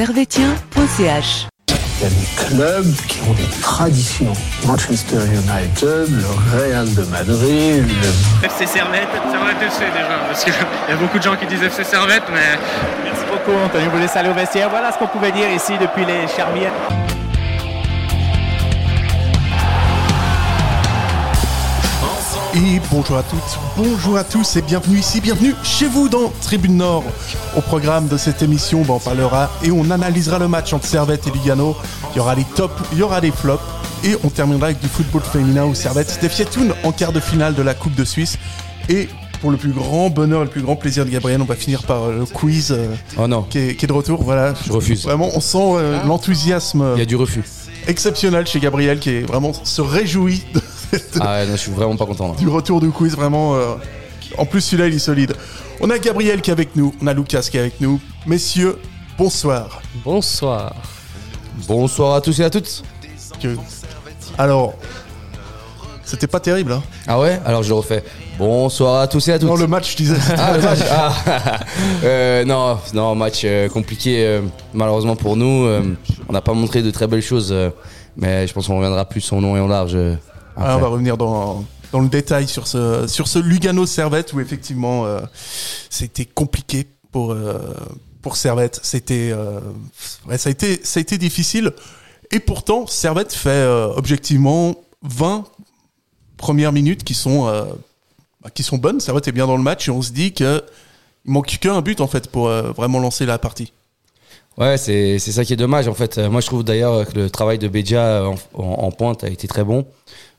servetien.ch. Il y a des clubs qui ont des traditions. Manchester United, le Real de Madrid, le... FC Servette, Servette FC déjà, parce qu'il y a beaucoup de gens qui disent FC Servette, mais... Merci beaucoup Anthony, vous laissez aller au vestiaire. Voilà ce qu'on pouvait dire ici depuis les Charmières. Et bonjour à toutes, bonjour à tous et bienvenue ici, bienvenue chez vous dans Tribune Nord. Au programme de cette émission, ben, on parlera et on analysera le match entre Servette et Lugano. Il y aura les tops, il y aura les flops et on terminera avec du football féminin où Servette défiait Thun en quart de finale de la Coupe de Suisse. Et pour le plus grand bonheur et le plus grand plaisir de Gabriel, on va finir par euh, le quiz euh, Oh non, qui, est, qui est de retour. Voilà, je refuse. vraiment, on sent euh, l'enthousiasme Il y a du refus. exceptionnel chez Gabriel qui est vraiment se réjouit de Ah ouais, non, je suis vraiment pas content. là. du retour du quiz, vraiment. euh, En plus, celui-là, il est solide. On a Gabriel qui est avec nous, on a Lucas qui est avec nous. Messieurs, bonsoir. Bonsoir. Bonsoir à tous et à toutes. Que- Alors, c'était pas terrible, hein Ah ouais? Alors je le refais. Bonsoir à tous et à toutes. Non, le match, je disais. Ah, le match ah. Euh, Non, non, match euh, compliqué euh, malheureusement pour nous. on n'a pas montré de très belles choses, mais je pense qu'on reviendra plus en long et en large. Ah, après. on va revenir dans, dans le détail sur ce, sur ce Lugano Servette où effectivement euh, c'était compliqué pour, euh, pour Servette. C'était, euh, ouais, ça, a été, ça a été difficile. Et pourtant, Servette fait euh, objectivement 20 premières minutes qui sont, euh, bah, qui sont bonnes. Servette est bien dans le match et on se dit qu'il manque qu'un but en fait pour vraiment lancer la partie. Ouais, c'est ça qui est dommage en fait. Euh, Moi je trouve d'ailleurs que le travail de Bedia en, en- en pointe a été très bon.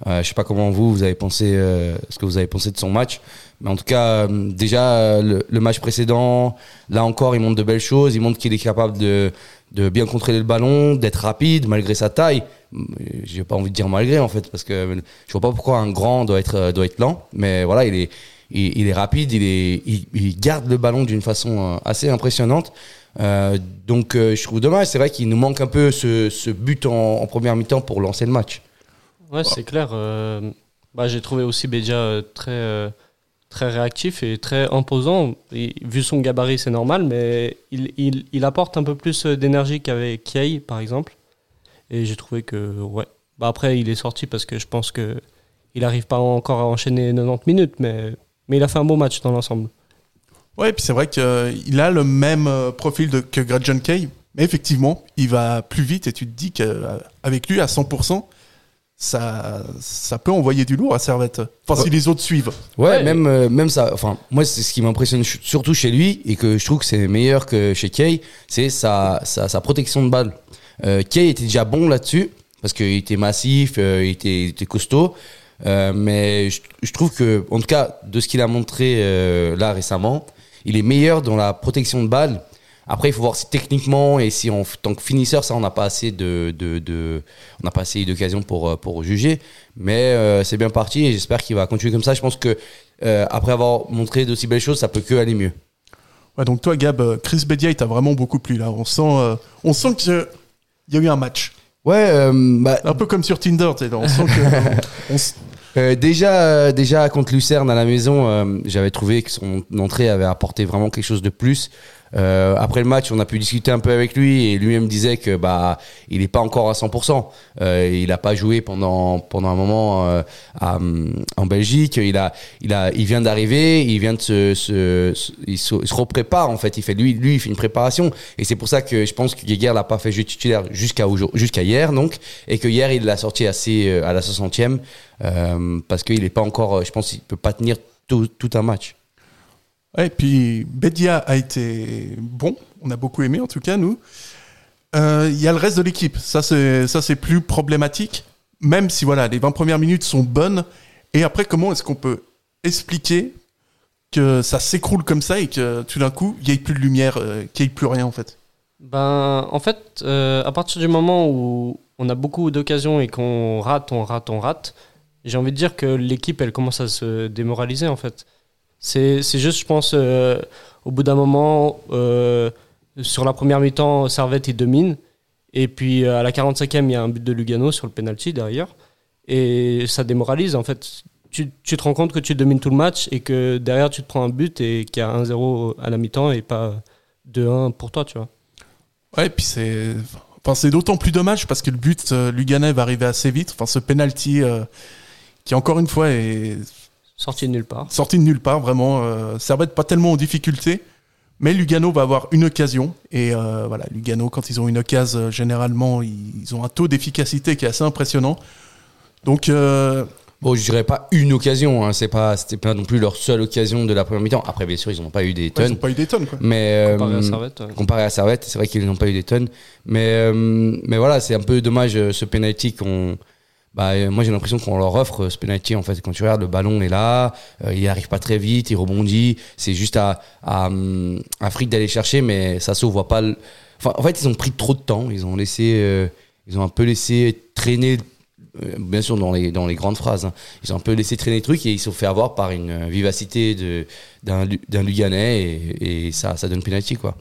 Euh, je sais pas comment vous vous avez pensé euh, ce que vous avez pensé de son match, mais en tout cas euh, déjà euh, le, le match précédent, là encore il montre de belles choses. Il montre qu'il est capable de de bien contrôler le ballon, d'être rapide malgré sa taille. Euh, J'ai pas envie de dire malgré en fait parce que je vois pas pourquoi un grand doit être euh, doit être lent, mais voilà il est il, est rapide, il est il, garde le ballon d'une façon euh, assez impressionnante. Euh, donc euh, je trouve dommage, c'est vrai qu'il nous manque un peu ce, but en, première mi-temps pour lancer le match. Ouais, c'est clair. bah, J'ai trouvé aussi Bédia très, très réactif et très imposant. Vu son gabarit, c'est normal, mais il, apporte un peu plus d'énergie qu'avec Kiei, par exemple. Et j'ai trouvé que, ouais. Bah, après, il est sorti parce que je pense que il n'arrive pas encore à enchaîner 90 minutes, mais, mais il a fait un beau match dans l'ensemble. Ouais, et puis c'est vrai qu'il a le même euh, profil de, que Gretchen Kay, mais effectivement, il va plus vite et tu te dis qu'avec lui à 100%, ça, ça peut envoyer du lourd à Servette. Enfin, si les autres suivent. Ouais, Ouais. même euh, même ça. Enfin, moi c'est ce qui m'impressionne surtout chez lui et que je trouve que c'est meilleur que chez Kay, c'est sa, sa sa protection de balle. Euh, Kay était déjà bon là-dessus parce qu'il était massif, euh, il était, il était costaud. Euh, mais je, je trouve que, en tout cas, de ce qu'il a montré euh, là récemment, il est meilleur dans la protection de balle. Après, il faut voir si techniquement et si en tant que finisseur, ça, on n'a pas assez de, de, de on n'a pas assez d'occasions pour euh, pour juger. Mais euh, c'est bien parti et j'espère qu'il va continuer comme ça. Je pense que après avoir montré d'aussi belles choses, ça peut que aller mieux. Ouais, donc toi, Gab, Chris Bedia, il t'a vraiment beaucoup plu là. On sent, on sent qu'il y a eu un match. Ouais, bah, Un peu comme sur Tinder, on sent que. on Euh, déjà, euh, déjà contre Lucerne à la maison, euh, j'avais trouvé que son entrée avait apporté vraiment quelque chose de plus. Euh, après le match, on a pu discuter un peu avec lui et lui-même disait que bah il n'est pas encore à 100%. Euh, il n'a pas joué pendant pendant un moment euh, à, en Belgique. Il a il a il vient d'arriver, il vient de se, se, il se, il se reprépare en fait. Il fait lui lui il fait une préparation et c'est pour ça que je pense que Geiger l'a pas fait jeu titulaire jusqu'à jusqu'à hier donc et que hier il l'a sorti assez euh, à la 60e euh, parce qu'il n'est pas encore, euh, je pense qu'il peut pas tenir tout, tout un match. Et puis Bedia a été bon. On a beaucoup aimé, en tout cas, nous. Euh, Il y a le reste de l'équipe. Ça, c'est ça, c'est plus problématique. Même si, voilà, les 20 premières minutes sont bonnes. Et après, comment est-ce qu'on peut expliquer que ça s'écroule comme ça et que tout d'un coup, il n'y ait plus de lumière, euh, qu'il n'y ait plus rien, en fait? Ben, en fait, euh, à partir du moment où on a beaucoup d'occasions et qu'on rate, on rate, on rate, j'ai envie de dire que l'équipe, elle commence à se démoraliser, en fait. C'est juste, je pense, euh, au bout d'un moment, euh, sur la première mi-temps, Servette, il domine. Et puis, euh, à la 45e, il y a un but de Lugano sur le penalty derrière. Et ça démoralise, en fait. Tu, tu te rends compte que tu domines tout le match et que derrière, tu te prends un but et qu'il y a 1-0 à la mi-temps et pas 2-1 pour toi, tu vois. Ouais, puis c'est, enfin, c'est d'autant plus dommage parce que le but Luganais va arriver assez vite. Enfin, ce penalty qui encore une fois est Sorti de nulle part. sorti de nulle part, vraiment. Euh, Servette pas tellement en difficulté, mais Lugano va avoir une occasion. Et euh, voilà, Lugano, quand ils ont une occasion, euh, généralement, ils, ils ont un taux d'efficacité qui est assez impressionnant. Donc, euh, Bon, je dirais pas une occasion, hein, c'est pas, c'était pas non plus leur seule occasion de la première mi-temps. Après, bien sûr, ils n'ont pas eu des ouais, ils tonnes. n'ont pas eu des tonnes, quoi. Mais Comparé à Servette, ouais. comparé à Servette, c'est vrai qu'ils n'ont pas eu des tonnes. Mais, euh, mais voilà, c'est un peu dommage ce penalty qu'on. Bah, euh, moi j'ai l'impression qu'on leur offre euh, ce penalty en fait. Quand tu regardes, le ballon est là, euh, il arrive pas très vite, il rebondit. C'est juste à, à, hum, à Frick d'aller chercher, mais Sasso voit pas. Enfin, en fait, ils ont pris trop de temps. Ils ont laissé, ils ont un peu laissé traîner. Bien sûr, dans les, dans les grandes phrases, hein. ils ont un peu laissé traîner le truc et ils se sont fait avoir par une vivacité de- d'un d'un Luganais et, ça, ça donne penalty quoi.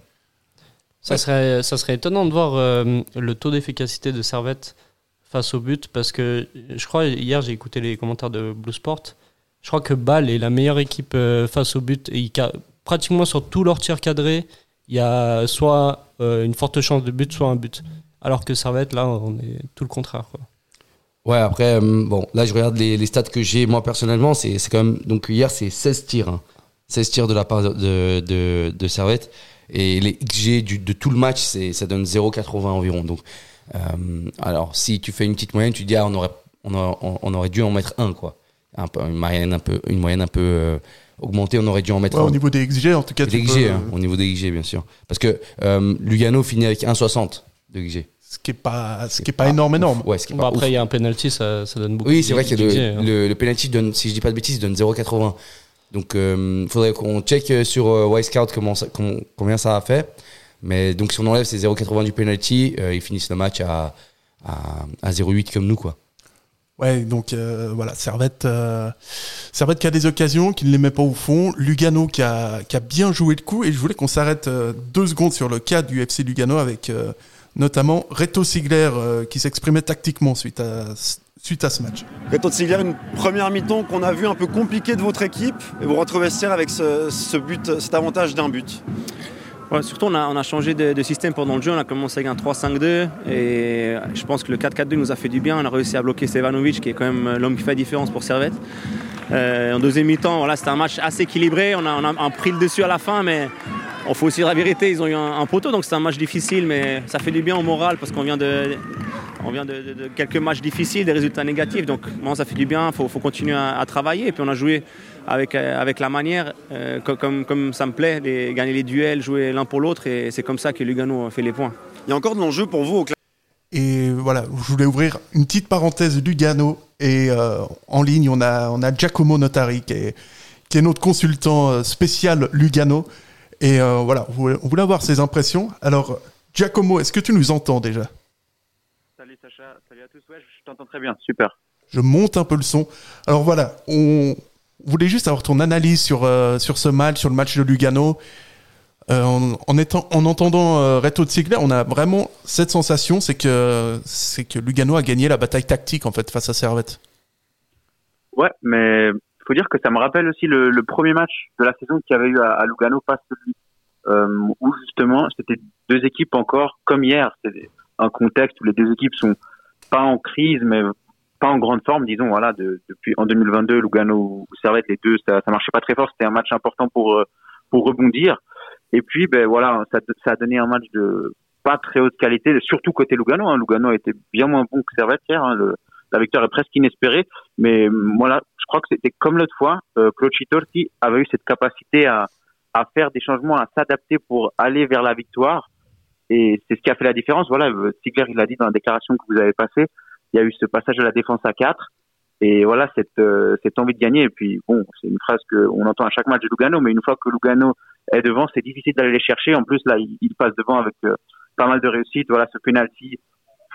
Ça serait, ça serait étonnant de voir le taux d'efficacité de Servette face au but parce que je crois hier j'ai écouté les commentaires de Blue Sport. Je crois que Bâle est la meilleure équipe euh, face au but et pratiquement sur tous leurs tirs cadrés, il y a soit euh, une forte chance de but, soit un but. Alors que Servette là, on est tout le contraire. Ouais, après, euh, bon, là, je regarde les, stats que j'ai, moi, personnellement, c'est quand même, donc hier, c'est 16 tirs, hein. 16 tirs de la part de, de, Servette, et les XG de tout le match, ça donne 0,80 environ, donc, alors, si tu fais une petite moyenne, tu dis, ah, on aurait, on aurait, on- on aurait dû en mettre un, quoi. Un peu, une moyenne un peu, une moyenne un peu euh, augmentée, on aurait dû en mettre Ouais, un. au niveau des XG, en tout cas, Des XG, euh, hein, au niveau des XG, bien sûr. Parce que euh, Lugano finit avec 1,60 de XG. ce qui est pas, ce qui est pas énorme, énorme. Ouais, ce qui est Bon, pas après, il y a un penalty, ça, ça donne beaucoup Oui, c'est vrai que le, hein. le, le penalty donne, si je dis pas de bêtises, donne 0,80. Donc, il faudrait qu'on check euh, sur euh, Wisecout comment ça- comment- combien ça a fait. Mais donc, si on enlève ces 0,80 du penalty, euh, ils finissent le match à, à, à 0,8 comme nous, quoi. Ouais, donc euh, voilà, Servette, euh, Servette qui a des occasions, qui ne les met pas au fond. Lugano qui a, qui a bien joué le coup. Et je voulais qu'on s'arrête euh, deux secondes sur le cas du FC Lugano avec euh, notamment Reto Sigler euh, qui s'exprimait tactiquement suite à, suite à ce match. Reto Sigler, une première mi-temps qu'on a vu un peu compliquée de votre équipe et vous retrouvez vestiaire avec ce, ce but, cet avantage d'un but. Surtout, on a, changé de, système pendant le jeu. On a commencé avec un 3-5-2 et je pense que le 4-4-2 nous a fait du bien. On a réussi à bloquer Stevanovic, qui est quand même l'homme qui fait la différence pour Servette. Euh, en deuxième mi-temps, voilà, c'était un match assez équilibré. On a, pris le dessus à la fin, mais on faut aussi dire la vérité. Ils ont eu un, poteau, donc c'était un match difficile, mais ça fait du bien au moral parce qu'on vient de. Quelques matchs difficiles, des résultats négatifs, donc bon, ça fait du bien, il faut, faut continuer à, à travailler. Et puis on a joué avec, euh, avec la manière, euh, co- comme, comme ça me plaît, les- gagner les duels, jouer l'un pour l'autre, et c'est comme ça que Lugano fait les points. Il y a encore de l'enjeu pour vous au Et voilà, je voulais ouvrir une petite parenthèse Lugano. Et euh, en ligne, on a, on a Giacomo Notari qui est, qui est notre consultant spécial Lugano. Et euh, voilà, on voulait, on voulait avoir ses impressions. Alors, Giacomo, est-ce que tu nous entends déjà? Salut Sacha, salut à tous. Ouais, je t'entends très bien, super. Je monte un peu le son. Alors voilà, on voulait juste avoir ton analyse sur, euh, sur ce match, sur le match de Lugano. Euh, en, en, entendant euh, Reto Ziegler, on a vraiment cette sensation, c'est que, c'est que Lugano a gagné la bataille tactique en fait face à Servette. Ouais, mais faut dire que ça me rappelle aussi le, premier match de la saison qu'il y avait eu à, Lugano, pas celui euh, où justement c'était deux équipes encore comme hier. C'est un contexte où les deux équipes sont pas en crise, mais pas en grande forme, disons. Voilà, de, depuis en 2022, Lugano ou Servette, les deux, ça, ça marchait pas très fort. C'était un match important pour euh, pour rebondir. Et puis, ben voilà, ça, ça a donné un match de pas très haute qualité, surtout côté Lugano. Hein. Lugano été bien moins bon que Servette hier. Hein. Le, la victoire est presque inespérée, mais voilà, je crois que c'était comme l'autre fois. Euh, avait eu cette capacité à, à faire des changements, à s'adapter pour aller vers la victoire, et c'est ce qui a fait la différence. Voilà, Sigler il l'a dit dans la déclaration que vous avez passée. Il y a eu ce passage à la défense à 4 et voilà cette euh, cette envie de gagner. Et puis bon, c'est une phrase que on entend à chaque match de Lugano, mais une fois que Lugano est devant, c'est difficile d'aller les chercher. En plus là, il, il passe devant avec euh, pas mal de réussite. Voilà, ce penalty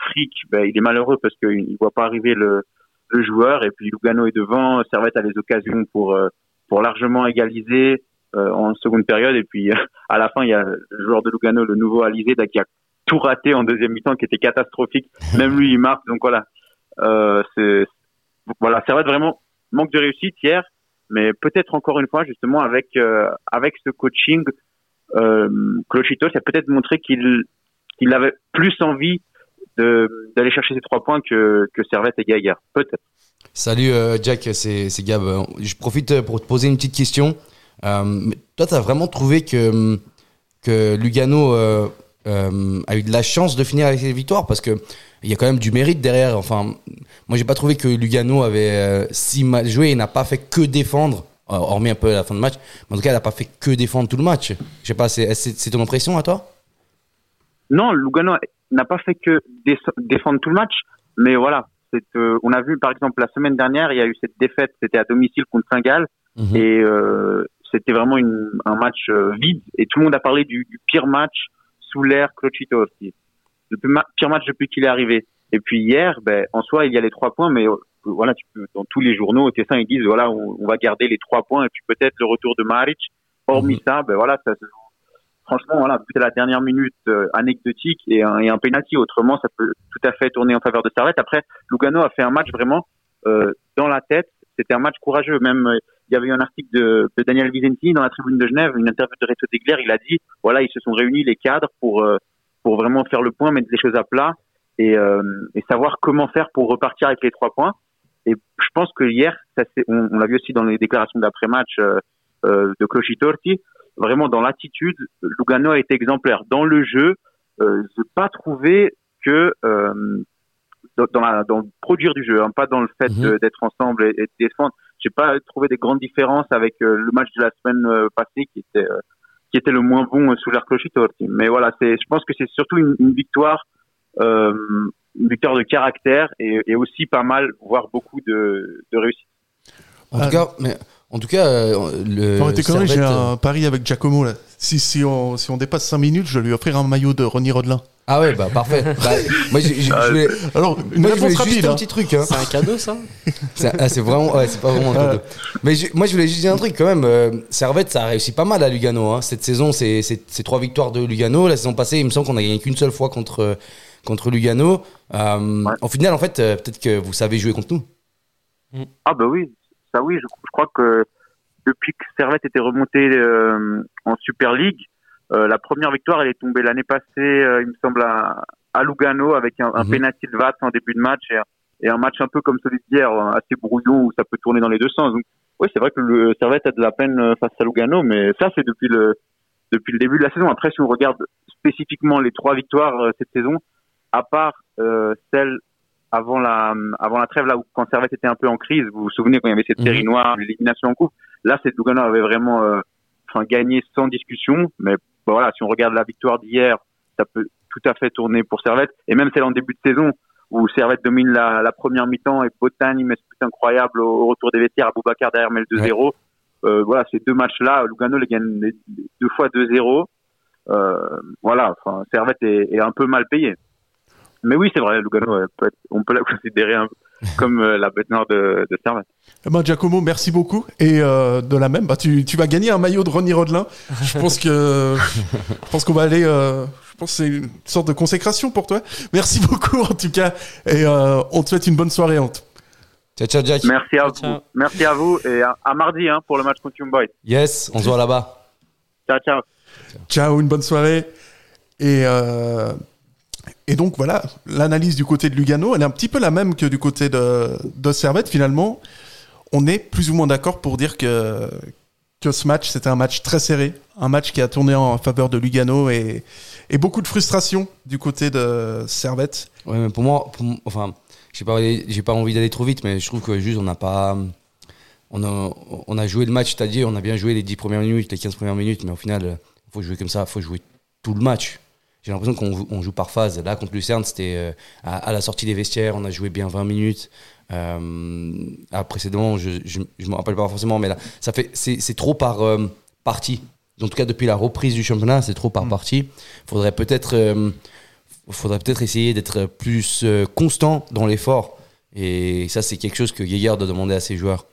fric, ben, il est malheureux parce qu'il voit pas arriver le, le joueur. Et puis Lugano est devant, Servette a les occasions pour euh, pour largement égaliser euh, en seconde période. Et puis à la fin, il y a le joueur de Lugano, le nouveau Alizé, qui a tout raté en deuxième mi-temps, qui était catastrophique. Même lui, il marque. Donc voilà, euh, c'est voilà, Servette vraiment manque de réussite hier, mais peut-être encore une fois justement avec euh, avec ce coaching, euh, Clochito, ça a peut-être montré qu'il qu'il avait plus envie d'aller chercher ces trois points que que Servette et Gaillard. Peut-être. Salut euh, Jack, c'est Gab. Je profite pour te poser une petite question. Euh, toi, tu as vraiment trouvé que, que Lugano euh, a eu de la chance de finir avec les victoires Parce qu'il y a quand même du mérite derrière. Enfin, moi, j'ai pas trouvé que Lugano avait euh, si mal joué et n'a pas fait que défendre, euh, hormis un peu à la fin de match. Mais en tout cas, elle n'a pas fait que défendre tout le match. Je sais pas, c'est ton impression à toi? Non, Lugano n'a pas fait que dé- défendre tout le match, mais voilà. on a vu par exemple la semaine dernière, il y a eu cette défaite, c'était à domicile contre Saint-Gall, Mhm. et c'était vraiment une, un match vide. Et tout le monde a parlé du, du pire match sous l'ère Clocito aussi. Le pire match depuis qu'il est arrivé. Et puis hier, ben, en soi, il y a les trois points, mais euh, voilà, tu peux, dans tous les journaux, Tessin, ils disent voilà, on, on va garder les trois points et puis peut-être le retour de Maric. Hormis ça, ben voilà, ça. Franchement, voilà, c'est la dernière minute euh, anecdotique et un, et un penalty. Autrement, ça peut tout à fait tourner en faveur de Servette. Après, Lugano a fait un match vraiment euh, dans la tête. C'était un match courageux. Même euh, il y avait eu un article de, de Daniel Vicentini dans la tribune de Genève, une interview de Reto Degler. Il a dit voilà, ils se sont réunis les cadres pour euh, pour vraiment faire le point, mettre les choses à plat et, euh, et savoir comment faire pour repartir avec les trois points. Et je pense que hier, ça on, on l'a vu aussi dans les déclarations d'après-match euh, euh, de Clochitorti, vraiment dans l'attitude, Lugano a été exemplaire. Dans le jeu, euh, je n'ai pas trouvé que euh, dans, dans la, dans le produire du jeu, hein, pas dans le fait Mhm. d'être ensemble et, et de défendre. J'ai pas trouvé des grandes différences avec euh, le match de la semaine euh, passée qui était euh, qui était le moins bon euh, sous l'air Clochitorti. Mais voilà, c'est, je pense que c'est surtout une, une victoire, euh, une victoire de caractère et, et aussi pas mal, voire beaucoup de, de réussite. En tout cas, mais en tout cas, euh, le. Non, mais t'es connerie, j'ai euh, un pari avec Giacomo là. Si, si, on, si on dépasse 5 minutes, je vais lui offrir un maillot de Ronnie Rodelin. Ah ouais, bah parfait. Bah, moi, j'ai- j'ai- je voulais- Alors, une moi, je voulais réponse juste un hein. petit truc. Hein. C'est un cadeau, ça C'est ah, c'est vraiment, ouais, c'est pas vraiment un cadeau. Mais je- moi, je voulais juste dire un truc quand même. euh, Servette, ça a réussi pas mal à Lugano. Hein. Cette saison, c'est c'est- c'est trois victoires de Lugano. La saison passée, il me semble qu'on a gagné qu'une seule fois contre contre Lugano. Euh, Ouais. Au final, en fait, euh, peut-être que vous savez jouer contre nous. Ah bah oui, ça oui, je, je crois que depuis que Servette était remonté euh, en Super League, euh, la première victoire elle est tombée l'année passée, euh, il me semble à, à Lugano avec un, un penalty de Vatt en début de match et, et un match un peu comme celui d'hier, euh, assez brouillon où ça peut tourner dans les deux sens. Donc oui, c'est vrai que le Servette a de la peine face à Lugano, mais ça c'est depuis le depuis le début de la saison. Après, si on regarde spécifiquement les trois victoires cette saison, à part celle avant la avant la trêve là où quand Servette était un peu en crise, vous vous souvenez quand il y avait cette Mhm. série noire, l'élimination en coupe. Là, c'est Lugano avait vraiment euh, enfin gagné sans discussion. Mais bon, voilà, si on regarde la victoire d'hier, ça peut tout à fait tourner pour Servette. Et même celle en début de saison où Servette domine la, la première mi-temps et Botagne met ce but incroyable au, au retour des vestiaires, Aboubacar derrière met le 2-0. Euh, voilà, ces deux matchs-là, Lugano les gagne deux fois 2-0. Euh, voilà, enfin, Servette est, est un peu mal payé. Mais oui, c'est vrai, Lugano, peut être- on peut la considérer un, comme euh, la bête noire de, de Servette. Eh ben, Giacomo, merci beaucoup. Et euh, de la même, bah, tu, tu vas gagner un maillot de Ronnie Rodelin. Je pense que je pense qu'on va aller. euh, je pense que c'est une sorte de consécration pour toi. Merci beaucoup en tout cas. Et euh, on te souhaite une bonne soirée. Ant. Ciao, ciao, Jack. Merci à Ciao. vous. Merci à vous et à, à mardi hein, pour le match contre Boys. Yes, on se voit là-bas. Ciao, ciao. Ciao, une bonne soirée. Et, euh, et donc voilà, l'analyse du côté de Lugano, elle est un petit peu la même que du côté de, Servette finalement. On est plus ou moins d'accord pour dire que, que ce match, c'était un match très serré, un match qui a tourné en faveur de Lugano et, et beaucoup de frustration du côté de Servette. Ouais, mais pour moi, enfin, j'ai pas, j'ai pas envie d'aller trop vite, mais je trouve que juste on n'a pas, on a, on a joué le match, c'est-à-dire on a bien joué les 10 premières minutes, les 15 premières minutes, mais au final, euh, faut jouer comme ça, faut jouer tout le match. J'ai l'impression qu'on joue- par phase. Là, contre Lucerne, c'était euh, à, à la sortie des vestiaires, on a joué bien 20 minutes. Euh, précédemment, je, je, je me rappelle pas forcément, mais là, ça fait, c'est, c'est trop par euh, partie. En tout cas, depuis la reprise du championnat, c'est trop par partie. Faudrait peut-être, faudrait peut-être essayer d'être plus constant dans l'effort. Et ça, c'est quelque chose que Gaillard doit demander à ses joueurs.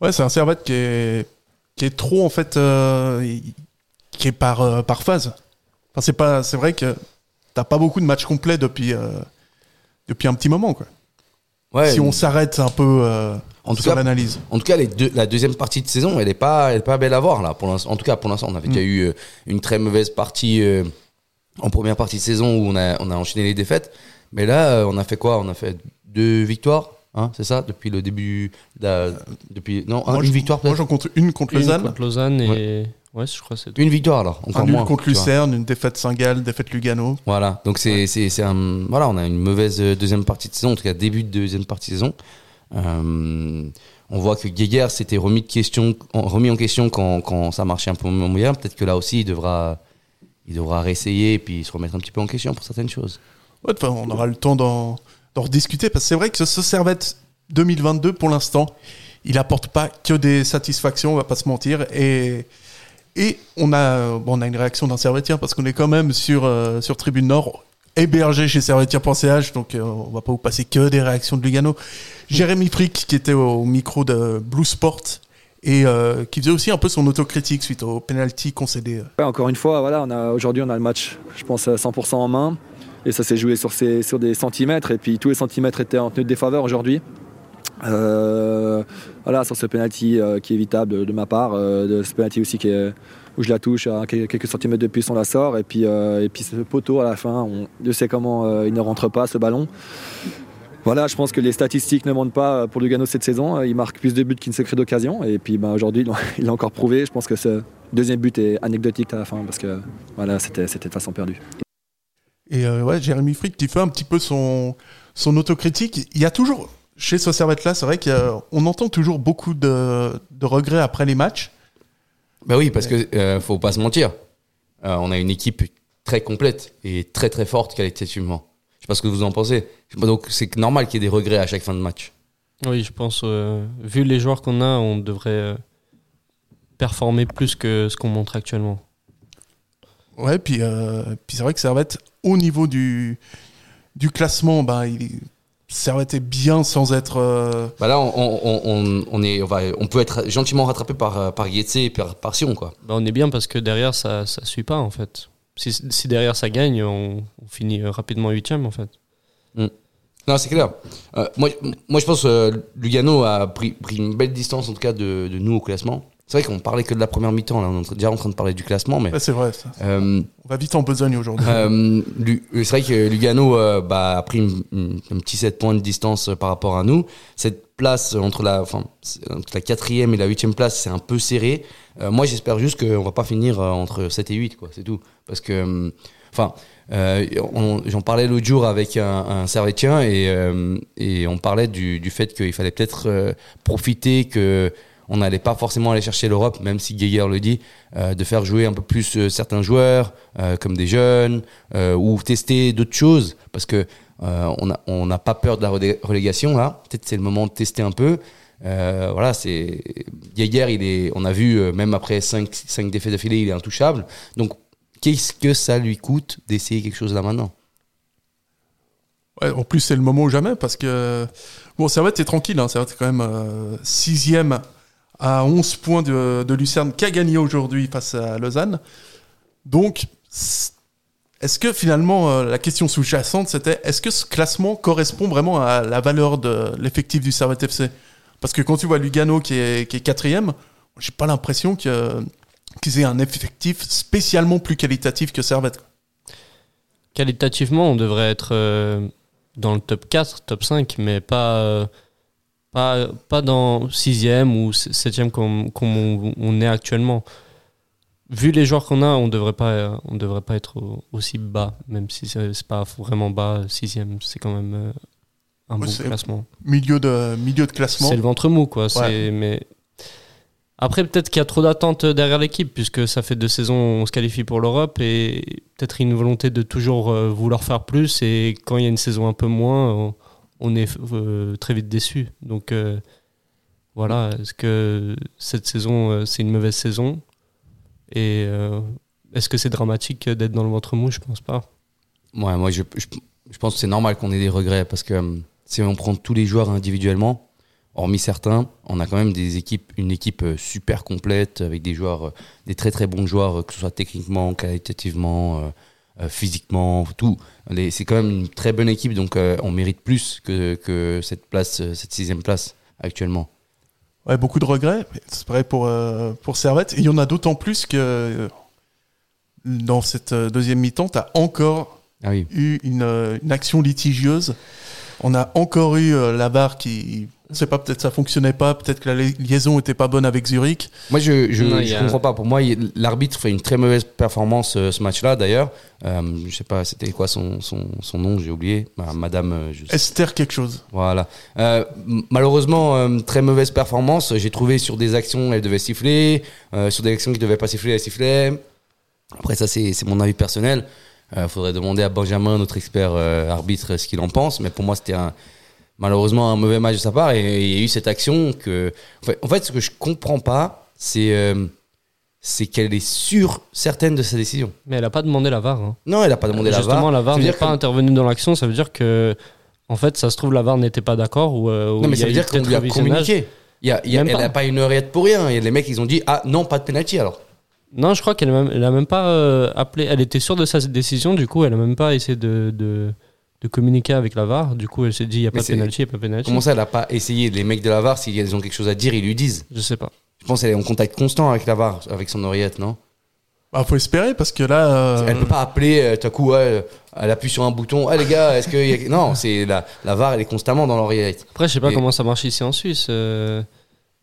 Ouais, c'est un Servette qui est, qui est trop en fait, euh, qui est par, euh, par phase. Enfin, c'est pas, c'est vrai que t'as pas beaucoup de matchs complets depuis, euh, depuis un petit moment quoi. Ouais, si on s'arrête un peu euh, En tout sur cas- l'analyse. En tout cas, les deux- la deuxième partie de saison, elle est pas, elle est pas belle à voir là. Pour l'instant, en tout cas, pour l'instant, on avait déjà eu euh, une très mauvaise partie euh, en première partie de saison où on a, on a enchaîné les défaites. Mais là, on a fait quoi? On a fait deux victoires, hein, c'est ça? Depuis le début. de- depuis, non, un- Moi, une je- victoire Moi, j'en compte une contre Une Lausanne, contre Lausanne et. Ouais, je crois que c'est tout. Une victoire alors, encore un nul moins. contre vois. Lucerne, une défaite Saint-Gall, défaite Lugano. Voilà, donc c'est c'est c'est un voilà, on a une mauvaise euh, deuxième partie de saison, en tout cas début de deuxième partie de saison. Euh, on voit que Geiger s'était remis de question, en- remis en question quand, quand ça marchait un peu moyen. Peut-être que là aussi il devra il devra réessayer et puis se remettre un petit peu en question pour certaines choses. Ouais, enfin, on aura le temps d'en d'en rediscuter parce que c'est vrai que ce Servette 2022, pour l'instant, il apporte pas que des satisfactions, on va pas se mentir. Et, et on, a, bon, on a une réaction d'un Servetien parce qu'on est quand même sur, euh, sur Tribune Nord, hébergé chez servetien.ch, donc euh, on va pas vous passer que des réactions de Lugano. Jérémy Frick, qui était au micro de Blue Sport et euh, qui faisait aussi un peu son autocritique suite au penalty concédé. Encore une fois, voilà, aujourd'hui on a le match, je pense, à 100% en main. Et ça s'est joué sur, ces, sur des centimètres. Et puis tous les centimètres étaient en tenue de défaveur aujourd'hui. Euh, voilà, sur ce penalty euh, qui est évitable de, ma part, euh, ce penalty aussi où je la touche à quelques centimètres de plus, on la sort. Et puis, et puis ce poteau à la fin, on, Dieu sait comment il ne rentre pas ce ballon. Voilà, je pense que les statistiques ne mentent pas pour Lugano cette saison. Il marque plus de buts qu'il ne se crée d'occasion. Et puis ben, aujourd'hui, il l'a- encore prouvé. Je pense que ce deuxième but est anecdotique à la fin parce que voilà, c'était de façon perdue. Et ouais, Jérémy Frick qui fait un petit peu son, son autocritique. Il y a toujours, chez ce Servette-là, c'est vrai qu'on entend toujours beaucoup de, de regrets après les matchs. Bah oui, parce que euh, faut pas se mentir. Euh, on a une équipe très complète et très très forte qualitativement. Je sais pas ce que vous en pensez. Donc c'est normal qu'il y ait des regrets à chaque fin de match. Oui, je pense, euh, vu les joueurs qu'on a, on devrait euh, performer plus que ce qu'on montre actuellement. Ouais, puis, euh, puis c'est vrai que Servette, au niveau du, du classement, ben, il, Servette est bien sans être. euh, Bah là, on, on, on, on est, on, va, on peut être gentiment rattrapé par, euh, par Yetse et par, par Sion, quoi. Bah, on est bien parce que derrière, ça ça suit pas, en fait. Si, si derrière, ça gagne, on, on finit euh, rapidement huitième, en fait. Non, c'est clair. Euh, moi, moi, je pense que Lugano a pris, pris une belle distance, en tout cas, de, de nous au classement. C'est vrai qu'on parlait que de la première mi-temps, là, on est déjà en train de parler du classement, mais. ouais, c'est vrai, ça. euh, on va vite en besogne aujourd'hui. Euh, c'est vrai que Lugano euh, bah, a pris un petit 7 points de distance par rapport à nous. Cette place entre la, enfin, c'est- entre la quatrième et la huitième place, c'est un peu serré. Moi, j'espère juste qu'on va pas finir entre 7 et 8, quoi, c'est tout. Parce que, enfin, euh, j'en parlais l'autre jour avec un, un Servetien et, euh, et on parlait du, du fait qu'il fallait peut-être euh, profiter que on n'allait pas forcément aller chercher l'Europe, même si Geiger le dit, euh, de faire jouer un peu plus euh, certains joueurs, euh, comme des jeunes, ou tester d'autres choses, parce que on n'a pas peur de la relé- relégation là. Peut-être c'est le moment de tester un peu. Voilà, c'est Geiger, il est, on a vu même après 5 cinq défaites d'affilée, il est intouchable. Donc qu'est-ce que ça lui coûte d'essayer quelque chose là maintenant? En plus, c'est le moment ou jamais parce que. Bon, Servette est tranquille, hein, Servette quand même sixième à 11 points de, Lucerne qui a gagné aujourd'hui face à Lausanne. Donc, est-ce que finalement, euh, la question sous-jacente, c'était est-ce que ce classement correspond vraiment à la valeur de l'effectif du Servette FC Parce que quand tu vois Lugano qui est, qui est quatrième, j'ai pas l'impression que- qu'ils aient un effectif spécialement plus qualitatif que Servette. Qualitativement, on devrait être euh, dans le top 4, top 5, mais pas, euh, pas, pas dans 6e ou 7e comme, comme on, on est actuellement. Vu les joueurs qu'on a, on devrait pas, euh, on devrait pas être au- aussi bas, même si c'est pas vraiment bas, 6e, c'est quand même euh, un Ouais, bon classement. Milieu de, milieu de classement. C'est le ventre mou, quoi. Ouais. Mais après, peut-être qu'il y a trop d'attentes derrière l'équipe, puisque ça fait deux saisons on se qualifie pour l'Europe et peut-être une volonté de toujours euh, vouloir faire plus. Et quand il y a une saison un peu moins, on, est euh, très vite déçu. Donc euh, voilà, est-ce que cette saison, euh, c'est une mauvaise saison? Et est-ce que c'est dramatique d'être dans le ventre mou? Je pense pas. Moi, je, je, pense que c'est normal qu'on ait des regrets parce que si on prend tous les joueurs individuellement, hormis certains, on a quand même des équipes, une équipe super complète avec des joueurs, des très très bons joueurs, que ce soit techniquement, qualitativement, physiquement, tout. C'est quand même une très bonne équipe, donc euh, on mérite plus que, que cette place, euh, cette sixième place actuellement. Ouais, beaucoup de regrets. C'est vrai pour, euh, pour Servette. Et il y en a d'autant plus que. euh, dans cette euh, deuxième mi-temps, tu as encore Ah oui. eu une, euh, une action litigieuse. On a encore eu euh, la barre qui. Sait pas, peut-être ça fonctionnait pas, peut-être que la li- liaison était pas bonne avec Zurich. Moi, je je, Non, je a- comprends pas. Pour moi, l'arbitre fait une très mauvaise performance euh, ce match-là. D'ailleurs, euh, je sais pas, c'était quoi son, son, son nom, j'ai oublié. Ah, Madame. euh, je Esther quelque chose. Voilà. Euh, malheureusement, euh, très mauvaise performance. J'ai trouvé sur des actions, elle devait siffler. euh, sur des actions qui ne devaient pas siffler, elle sifflait. Après, ça, c'est c'est mon avis personnel. Il faudrait demander à Benjamin, notre expert euh, arbitre, ce qu'il en pense. Mais pour moi, c'était un, malheureusement un mauvais match de sa part. Et il y a eu cette action que. En fait, ce que je comprends pas, c'est euh, c'est qu'elle est sûre, certaine de sa décision. Mais elle a pas demandé la VAR. hein. Non, elle n'a pas demandé la Justement, VAR. la VAR n'est pas que- intervenue dans l'action. Ça veut dire que, en fait, ça se trouve, la VAR n'était pas d'accord ou. euh, Non, mais ça a veut eu dire qu'on lui a communiqué. Il y a, il y a- elle n'a pas une oreillette pour rien. Et les mecs, ils ont dit Ah non, pas de penalty alors. Non, je crois qu'elle a même, a pas euh, appelé. Elle était sûre de sa décision. Du coup, elle a même pas essayé de, de, de communiquer avec la VAR. Du coup, elle s'est dit il y a pas de penalty, il y a pas de penalty. Comment ça, elle n'a pas essayé Les mecs de la VAR, s'ils ont quelque chose à dire, ils lui disent? Je sais pas. Je pense qu'elle est en contact constant avec la VAR, avec son oreillette, non? Bah, faut espérer parce que là. euh, Elle peut pas appeler, euh, tout à coup, ouais, elle appuie sur un bouton. Ah les gars, est-ce que. y a- Non, c'est la, la VAR, elle est constamment dans l'oreillette. Après, je sais pas Et- comment ça marche ici en Suisse. euh,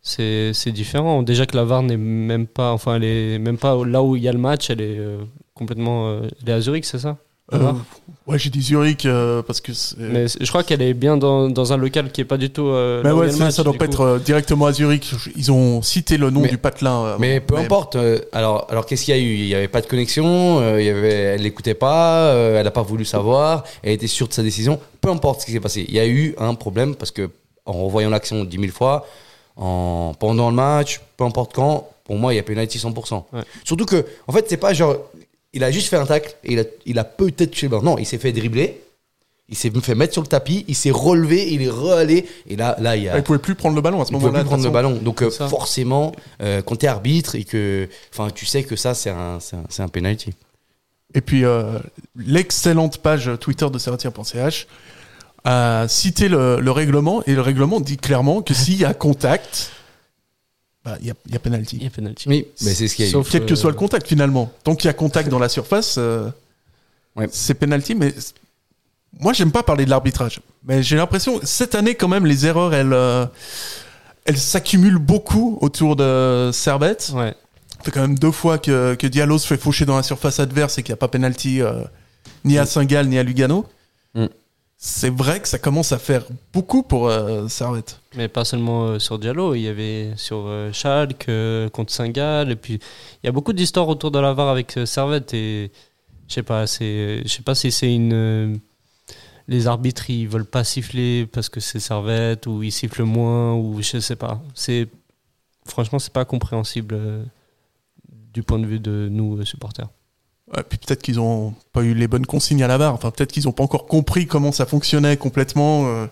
c'est c'est différent. Déjà que la VAR n'est même pas, enfin, elle est même pas là où il y a le match. Elle est euh, complètement, euh, elle est à Zurich, c'est ça? Euh, ouais, j'ai dit Zurich euh, parce que c'est. Mais je crois qu'elle est bien dans, dans un local qui est pas du tout. euh, Mais y ouais, a match, ça doit pas coup. être euh, directement à Zurich. Ils ont cité le nom Mais- du patelin. euh, Mais peu importe. euh, alors, alors qu'est-ce qu'il y a eu? Il n'y avait pas de connexion. euh, il y avait, elle l'écoutait pas. euh, elle n'a pas voulu savoir. Elle était sûre de sa décision. Peu importe ce qui s'est passé. Il y a eu un problème parce que en revoyant l'action dix mille fois, en pendant le match, peu importe quand, pour moi, il y a penalty 100%. Ouais. Surtout que, en fait, c'est pas genre, il a juste fait un tacle et il a, il a peut-être ballon. Non, il s'est fait dribbler. Il s'est fait mettre sur le tapis, il s'est relevé, il est re-allé, et là, là, il a, Il pouvait plus prendre le ballon à ce il pouvait moment-là. plus prendre le ballon. Donc euh, forcément, euh, quand tu es arbitre et que, tu sais que ça c'est un, un, un penalty. Et puis, euh, l'excellente page Twitter de Servetien.ch a cité le, le règlement et le règlement dit clairement que s'il y a contact, bah, il y, a, y a penalty. Il y a penalty. Oui, mais c'est ce qu'il y a eu. Sauf- Quel que soit le contact finalement. Tant qu'il y a contact dans la surface, euh, Ouais. c'est penalty. Mais moi, j'aime pas parler de l'arbitrage. Mais j'ai l'impression, cette année, quand même, les erreurs, elles, euh, elles s'accumulent beaucoup autour de Servette. Ouais. Ça fait quand même deux fois que, que Diallo se fait faucher dans la surface adverse et qu'il n'y a pas penalty euh, ni à Saint-Gall ni à Lugano. Mm. C'est vrai que ça commence à faire beaucoup pour euh, Servette. Mais pas seulement euh, sur Diallo, il y avait sur euh, Schalke, euh, contre Saint-Gall, et puis il y a beaucoup d'histoires autour de la VAR avec euh, Servette, et je sais pas, je sais pas si c'est une. les arbitres ils veulent pas siffler parce que c'est Servette, ou ils sifflent moins, ou je sais pas. C'est, franchement, c'est pas compréhensible du point de vue de nous, supporters. Ouais, puis peut-être qu'ils n'ont pas eu les bonnes consignes à la barre. Enfin, peut-être qu'ils n'ont pas encore compris comment ça fonctionnait complètement. euh,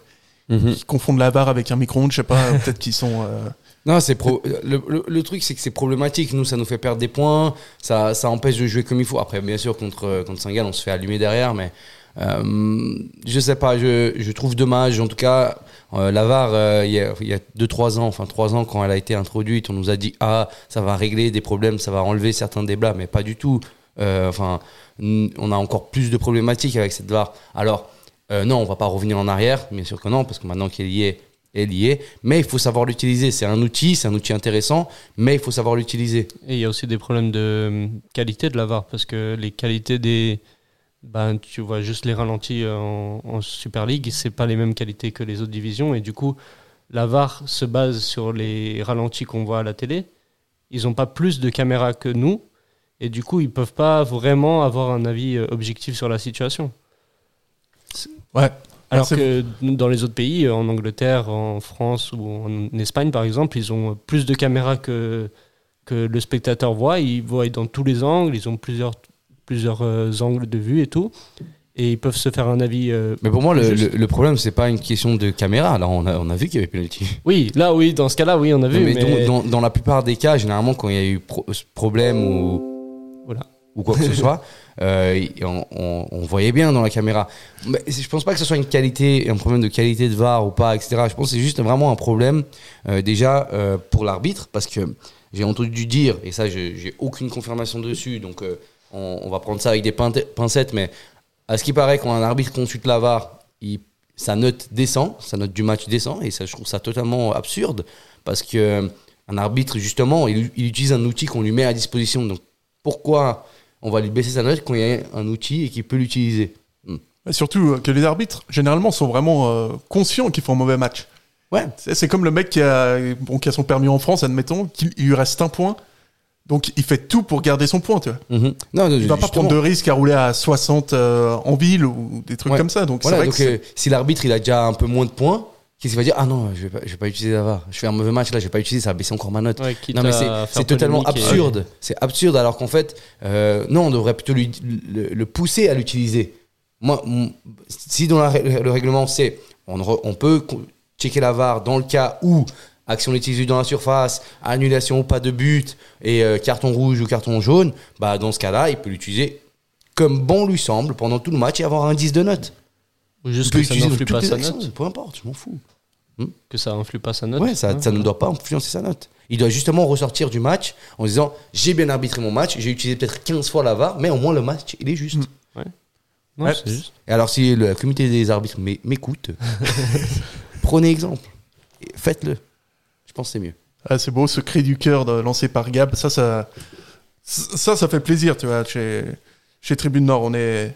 Ils confondent la barre avec un micro-ondes, je sais pas. peut-être qu'ils sont. euh, Non, c'est pro- le, le- le truc, c'est que c'est problématique. Nous, ça nous fait perdre des points. Ça, ça empêche de jouer comme il faut. Après, bien sûr, contre, contre Saint-Gall, on se fait allumer derrière, mais euh, je sais pas. Je, je trouve dommage. En tout cas, euh, la VAR, euh, il y a- il y a 2-3 ans, enfin 3 ans, quand elle a été introduite, on nous a dit Ah, ça va régler des problèmes, ça va enlever certains débats, mais pas du tout. Euh, Enfin, on a encore plus de problématiques avec cette VAR. Alors, euh, non, on va pas revenir en arrière, bien sûr que non, parce que maintenant qu'elle y est, est. Mais il faut savoir l'utiliser. C'est un outil, c'est un outil intéressant, mais il faut savoir l'utiliser. Et il y a aussi des problèmes de euh, qualité de la VAR parce que les qualités des. Ben, tu vois juste les ralentis en, en Super League, c'est pas les mêmes qualités que les autres divisions. Et du coup, la VAR se base sur les ralentis qu'on voit à la télé. Ils n'ont pas plus de caméras que nous. Et du coup, ils peuvent pas vraiment avoir un avis euh, objectif sur la situation. Ouais. Alors que dans les autres pays, euh, en Angleterre, en France ou en Espagne par exemple, ils ont plus de caméras que, que le spectateur voit. Ils voient dans tous les angles, ils ont plusieurs, plusieurs euh, angles de vue et tout. Et ils peuvent se faire un avis. euh, Mais pour moi, le, le- le problème, c'est pas une question de caméra. Là, on a, on a vu qu'il y avait penalty. Oui, là, oui, dans ce cas-là, oui, on a vu. mais mais- Dans, dans- la plupart des cas, généralement, quand il y a eu pro- problème ou. Ou quoi que ce soit, euh, on, on- on voyait bien dans la caméra. Mais je pense pas que ce soit une qualité, un problème de qualité de VAR ou pas, etc. Je pense que c'est juste vraiment un problème, euh, déjà, euh, pour l'arbitre, parce que j'ai entendu dire, et ça, je- j'ai aucune confirmation dessus, donc on, on va prendre ça avec des pincettes, mais à ce qui paraît, quand un arbitre consulte la VAR, il- sa note descend, sa note du match descend, et ça, je trouve ça totalement absurde, parce que un arbitre, justement, il, il utilise un outil qu'on lui met à disposition. Donc pourquoi on va lui baisser sa note quand il y a un outil et qu'il peut l'utiliser Hmm. Surtout euh, que les arbitres, généralement, sont vraiment euh, conscients qu'ils font un mauvais match. Ouais. C'est comme le mec qui a, bon, qui a son permis en France, admettons, qu'il il lui reste un point. Donc il fait tout pour garder son point, tu vois. Mhm. Non, Il va pas prendre de risque à rouler à 60 euh, en ville ou des trucs Ouais. comme ça. Donc Voilà, c'est vrai donc que euh, si l'arbitre il a déjà un peu moins de points, qu'est-ce qu'il va dire Ah non, je vais pas, je vais pas utiliser la VAR. Je fais un mauvais match là, je vais pas utiliser, ça va baisser encore ma note. Ouais, non mais c'est- totalement et- absurde. C'est absurde alors qu'en fait, euh, non, on devrait plutôt lui- le, le pousser à l'utiliser. Moi, si dans la le règlement c'est on, re- on peut checker la VAR dans le cas où action litige dans la surface, annulation ou pas de but et euh, carton rouge ou carton jaune, bah dans ce cas-là, il peut l'utiliser comme bon lui semble pendant tout le match et avoir un 10 de note. Ou juste que ça n'influe pas sa actions, note. Peu importe, je m'en fous. Que ça influe pas sa note. Ouais, ça, ça ne doit pas influencer sa note. Il doit justement ressortir du match en disant j'ai bien arbitré mon match, j'ai utilisé peut-être 15 fois la VAR, mais au moins le match il est juste. Non, Ouais. c'est juste. Et alors si le comité des arbitres m'é- m'écoute, prenez exemple, Et faites-le. Je pense que c'est mieux. Ah, c'est beau ce cri du cœur lancé par Gab. Ça, ça, ça, ça fait plaisir, tu vois. Chez, chez Tribune Nord, on est,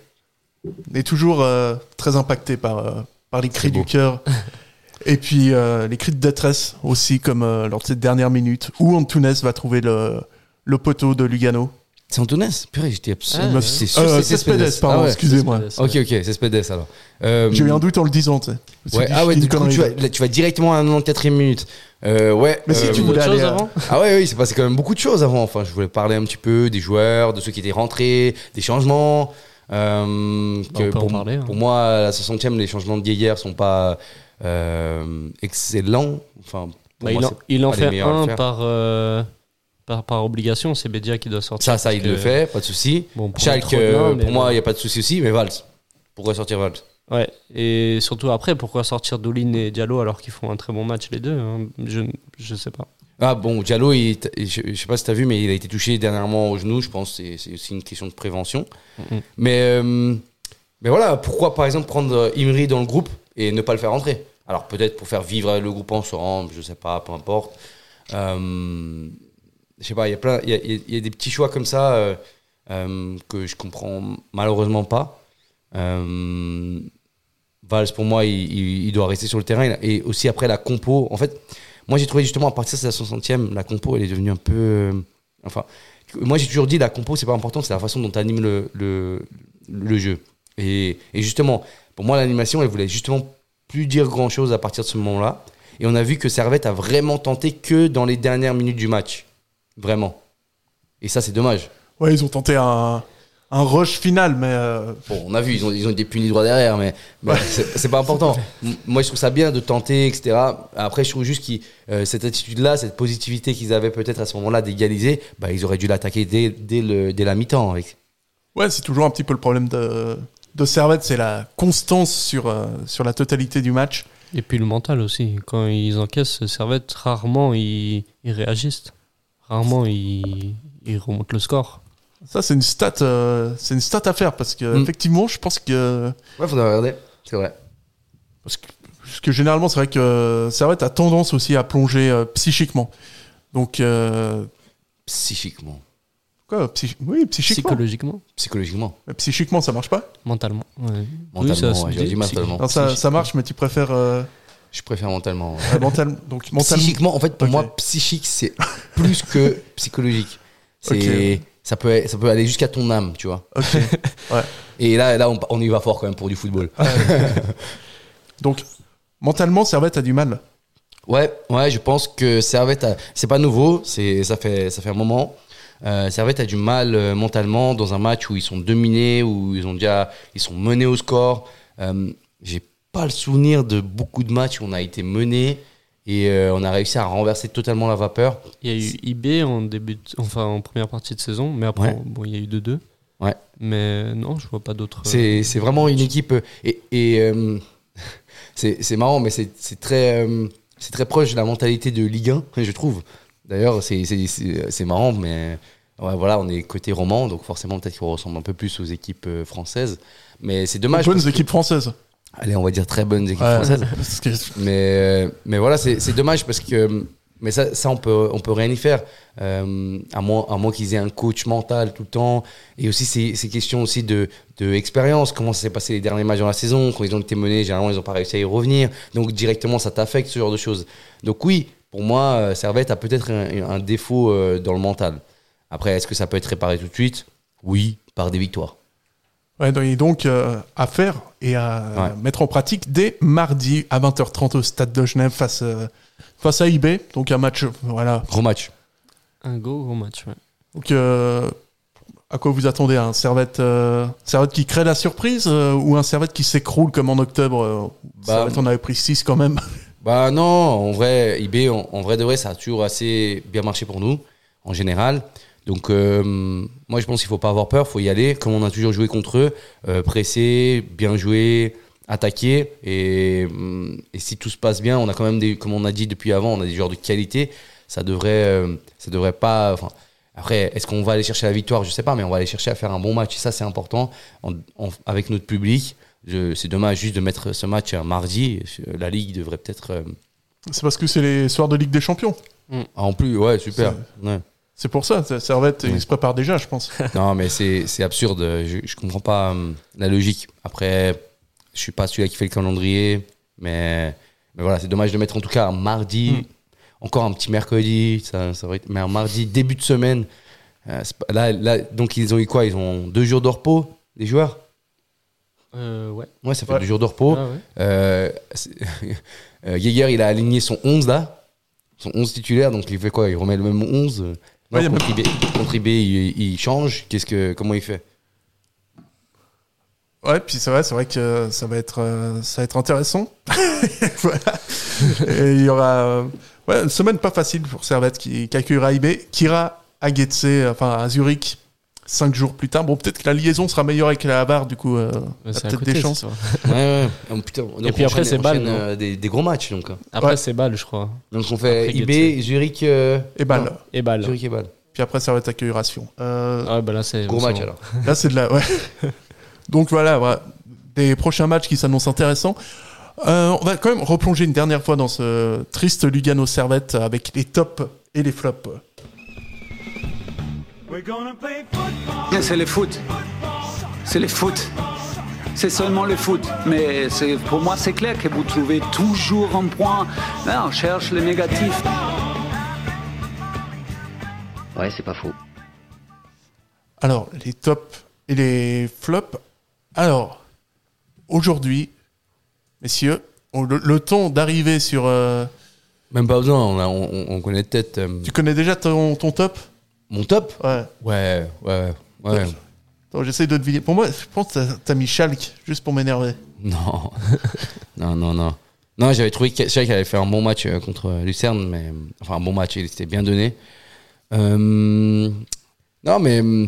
est toujours euh, très impacté par, euh, par les cris du cœur. Et puis euh, les cris de détresse aussi, comme euh, lors de cette dernière minute, où Antunes va trouver le, le poteau de Lugano. C'est Antunes? Purée, j'étais absolument. Ah, c'est Euh, Cespedes, pardon, Ah ouais. excusez-moi. Ok, ok, c'est Spedes alors. Euh, J'ai eu un doute en le disant, tu sais. Ouais, ah ouais, du coup, tu vas, là, tu vas directement à la 94e minute. Euh, ouais. Mais si euh, tu voulais aller. avant? Ah ouais, oui, c'est passé quand même beaucoup de choses avant. Enfin, je voulais parler un petit peu des joueurs, de ceux qui étaient rentrés, des changements. Euh, Bah, que pour, parler, hein. pour moi, à la 60e, les changements de Guéguerre sont pas euh, excellents. Enfin, Bah, moi, il en, il fait un par, euh, par, par obligation. C'est Bédia qui doit sortir. Ça, ça, il le fait, pas de souci. Bon, mais pour moi, il n'y a pas de souci aussi, mais Valls. Pourquoi sortir Valls? Ouais, et surtout après, pourquoi sortir Doulin et Diallo alors qu'ils font un très bon match les deux hein? Je, je sais pas. Ah bon, Diallo, il, je, je sais pas si t'as vu, mais il a été touché dernièrement au genou. Je pense que c'est- aussi une question de prévention. Mhm. Mais, euh, mais voilà, pourquoi par exemple prendre Imri dans le groupe et ne pas le faire entrer? Alors peut-être pour faire vivre le groupe ensemble, je sais pas, peu importe. Euh, je sais pas, il y a plein, il y a, y a des petits choix comme ça euh, euh, que je comprends malheureusement pas. Valls, pour moi, il, il- il doit rester sur le terrain. Et aussi après la compo. En fait, moi j'ai trouvé justement à partir de la 60e, la compo, elle est devenue un peu. euh, enfin, moi j'ai toujours dit la compo, c'est pas important, c'est la façon dont tu animes le, le, le jeu. Et, et justement, pour moi, l'animation, elle voulait justement plus dire grand chose à partir de ce moment-là. Et on a vu que Servette a vraiment tenté que dans les dernières minutes du match. Vraiment. Et ça, c'est dommage. Ouais, ils ont tenté un, un rush final, mais euh, Bon, on a vu, ils ont, ils ont été punis droit derrière, mais, mais c'est c'est pas important. Moi, je trouve ça bien de tenter, etc. Après, je trouve juste que cette attitude-là, cette positivité qu'ils avaient peut-être à ce moment-là d'égaliser, bah, ils auraient dû l'attaquer dès, dès, le, dès la mi-temps. Avec. ouais, c'est toujours un petit peu le problème de, de Servette, c'est la constance sur, euh, sur la totalité du match. Et puis le mental aussi. Quand ils encaissent Servette, rarement ils, ils réagissent. Rarement ils, ils remontent le score. Ça, c'est une stat, euh, c'est une stat à faire parce que Mm. effectivement, je pense que Ouais, faudrait regarder. C'est vrai. parce que, parce que généralement, c'est vrai que Servette a tendance aussi à plonger euh, psychiquement. Donc, euh, Psychiquement. quoi, psy- oui, psychiquement. Psychologiquement, Psychologiquement. Mais psychiquement, ça marche pas? mentalement. ouais. Mentalement, ça ouais, j'aurais dit, mentalement. Non, ça, ça marche, mais tu préfères euh, Je préfère mentalement. euh, mental, donc mental. Psychiquement, en fait, pour moi, psychique, c'est plus que psychologique. C'est. Ça, peut, ça peut aller jusqu'à ton âme, tu vois. Ok. Et là, là on, on y va fort quand même pour du football. Donc, mentalement, Servette a du mal. Ouais, ouais, je pense que Servette, c'est pas nouveau, c'est ça fait ça fait un moment. Euh, Servette a du mal euh, mentalement dans un match où ils sont dominés, où ils ont déjà ils sont menés au score. Euh, J'ai pas le souvenir de beaucoup de matchs où on a été mené et euh, on a réussi à renverser totalement la vapeur. Il y a eu IB en début, de- enfin en première partie de saison, mais après, Ouais. bon, il y a eu 2-2. Ouais. Mais non, je vois pas d'autres. C'est c'est vraiment une équipe euh, et, et euh, c'est c'est marrant, mais c'est c'est très euh, c'est très proche de la mentalité de Ligue 1, je trouve. D'ailleurs, c'est c'est- c'est c'est marrant, mais Ouais, voilà, on est côté roman, donc forcément peut-être qu'on ressemble un peu plus aux équipes euh, françaises. Mais c'est dommage. Bonnes équipes françaises. Allez, on va dire très bonnes équipes françaises. Mais, euh, mais voilà, c'est dommage parce que. Mais ça, ça on, peut, on peut rien y faire. Euh, à moins, à moins qu'ils aient un coach mental tout le temps. Et aussi, c'est c'est question aussi de, de expérience. Comment ça s'est passé les derniers matchs dans la saison? Quand ils ont été menés, généralement, ils n'ont pas réussi à y revenir. Donc, directement, ça t'affecte, ce genre de choses. Donc, oui, pour moi, euh, Servette a peut-être un, un défaut dans le mental. Après, est-ce que ça peut être réparé tout de suite? Oui, par des victoires. Ouais, et donc euh, à faire et à Ouais. mettre en pratique dès mardi à 20h30 au stade de Genève face, euh, face à IB. Donc un match, voilà. Gros match. Un gros, gros match, ouais. Donc euh, à quoi vous attendez? Un Servette, euh, Servette qui crée la surprise euh, ou un Servette qui s'écroule comme en octobre? Bah, Servette, on avait pris 6 quand même. Bah non, en vrai, IB, en, en vrai de vrai, ça a toujours assez bien marché pour nous, en général. Donc, euh, moi, je pense qu'il faut pas avoir peur, faut y aller, comme on a toujours joué contre eux, euh, presser, bien jouer, attaquer. Et, hum, et si tout se passe bien, on a quand même des, comme on a dit depuis avant, on a des joueurs de qualité. Ça devrait, euh, ça devrait pas. Enfin, après, est-ce qu'on va aller chercher la victoire? Je sais pas, mais on va aller chercher à faire un bon match. Et ça, c'est important en- en- avec notre public. C'est dommage juste de mettre ce match un mardi. La Ligue devrait peut-être. euh, C'est parce que c'est les soirs de Ligue des Champions. ah, en plus, ouais, super. Ouais. C'est pour ça, Servette, Ouais. il se prépare déjà, je pense. Non, mais c'est c'est absurde. Je, je comprends pas hum, la logique. Après, je suis pas celui qui fait le calendrier, mais, mais voilà, c'est dommage de mettre en tout cas un mardi, Mm. encore un petit mercredi, ça, ça va être, mais un mardi début de semaine. euh, là, là, donc ils ont eu quoi? Ils ont deux jours de repos, les joueurs? Euh, ouais. Ouais, ça fait Ouais. deux jours de repos. Ah ouais. Euh, euh, Geiger, il a aligné son 11 là, son 11 titulaire, donc il fait quoi? Il remet le même 11 non, contre, IB, il, il change. Qu'est-ce que, comment il fait? Ouais, puis c'est vrai, c'est vrai que ça va être, euh, ça va être intéressant. Voilà. Et il y aura euh, ouais, une semaine pas facile pour Servette qui, qui accueillera IB, qui ira à Getse, enfin à Zurich, cinq jours plus tard. Bon, peut-être que la liaison sera meilleure avec la Havard, du coup, euh, a peut-être des chances. ça. Ouais, ouais. Oh, putain. Donc, Et puis après, c'est non euh, des, des gros matchs donc. Après, Ouais. c'est balle, je crois. Donc on fait Après, IB, Getse. Zurich. euh, Et non, Et balle. Zurich et balle. Puis après, Servette accueillera Sion. Euh, Ah ouais, bah là, c'est. Gros match bon. alors. Là, c'est de la. Ouais. Donc voilà, voilà, des prochains matchs qui s'annoncent intéressants. Euh, on va quand même replonger une dernière fois dans ce triste Lugano Servette avec les tops et les flops. C'est le foot. C'est le foot. C'est seulement le foot. Mais c'est- pour moi, c'est clair que vous trouvez toujours un point. Là, on cherche le négatif. Ouais, c'est pas faux. Alors, les tops et les flops. Alors, aujourd'hui, messieurs, on- le, le temps d'arriver sur. euh, Même pas besoin, on, a- on, on connaît peut-être. euh, tu connais déjà ton, ton top? Mon top Ouais. Ouais, ouais, ouais. Attends, J'essaie de deviner. Pour moi, je pense que t'as- t'as mis Schalke, juste pour m'énerver. Non. non, non, non. Non, j'avais trouvé que Schalke avait fait un bon match euh, contre euh, Lucerne, mais enfin un bon match, il s'était bien donné. Euh, non, mais euh,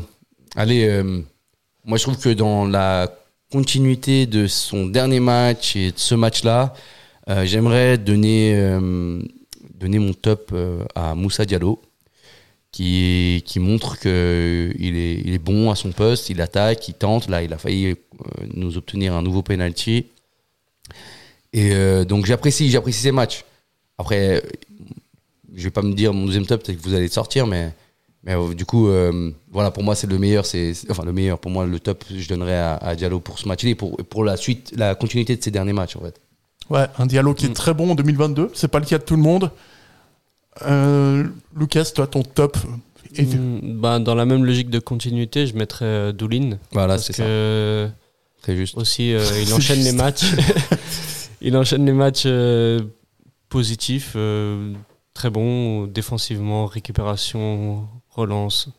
allez, euh, moi je trouve que dans la continuité de son dernier match et de ce match-là, euh, j'aimerais donner, euh, donner mon top euh, à Moussa Diallo, qui, qui montre qu'il est, il est bon à son poste, il attaque, il tente. Là, il a failli euh, nous obtenir un nouveau penalty. Et euh, donc j'apprécie, j'apprécie ces matchs. Après, je vais pas me dire mon deuxième top, peut-être que vous allez le sortir, mais, mais euh, du coup, euh, voilà, pour moi c'est le meilleur, c'est enfin le meilleur. Pour moi, le top, je donnerais à, à Diallo pour ce match-là et pour pour la suite, la continuité de ses derniers matchs en fait. Ouais, un dialogue qui est très bon en 2022. C'est pas le cas de tout le monde. Euh, Lucas, toi, ton top et- Mm, bah, dans la même logique de continuité, je mettrais euh, Doulin. Voilà, c'est ça. Très juste. Aussi, euh, il enchaîne les matchs. il enchaîne les matchs euh, positifs, euh, très bons, défensivement, récupération, relance,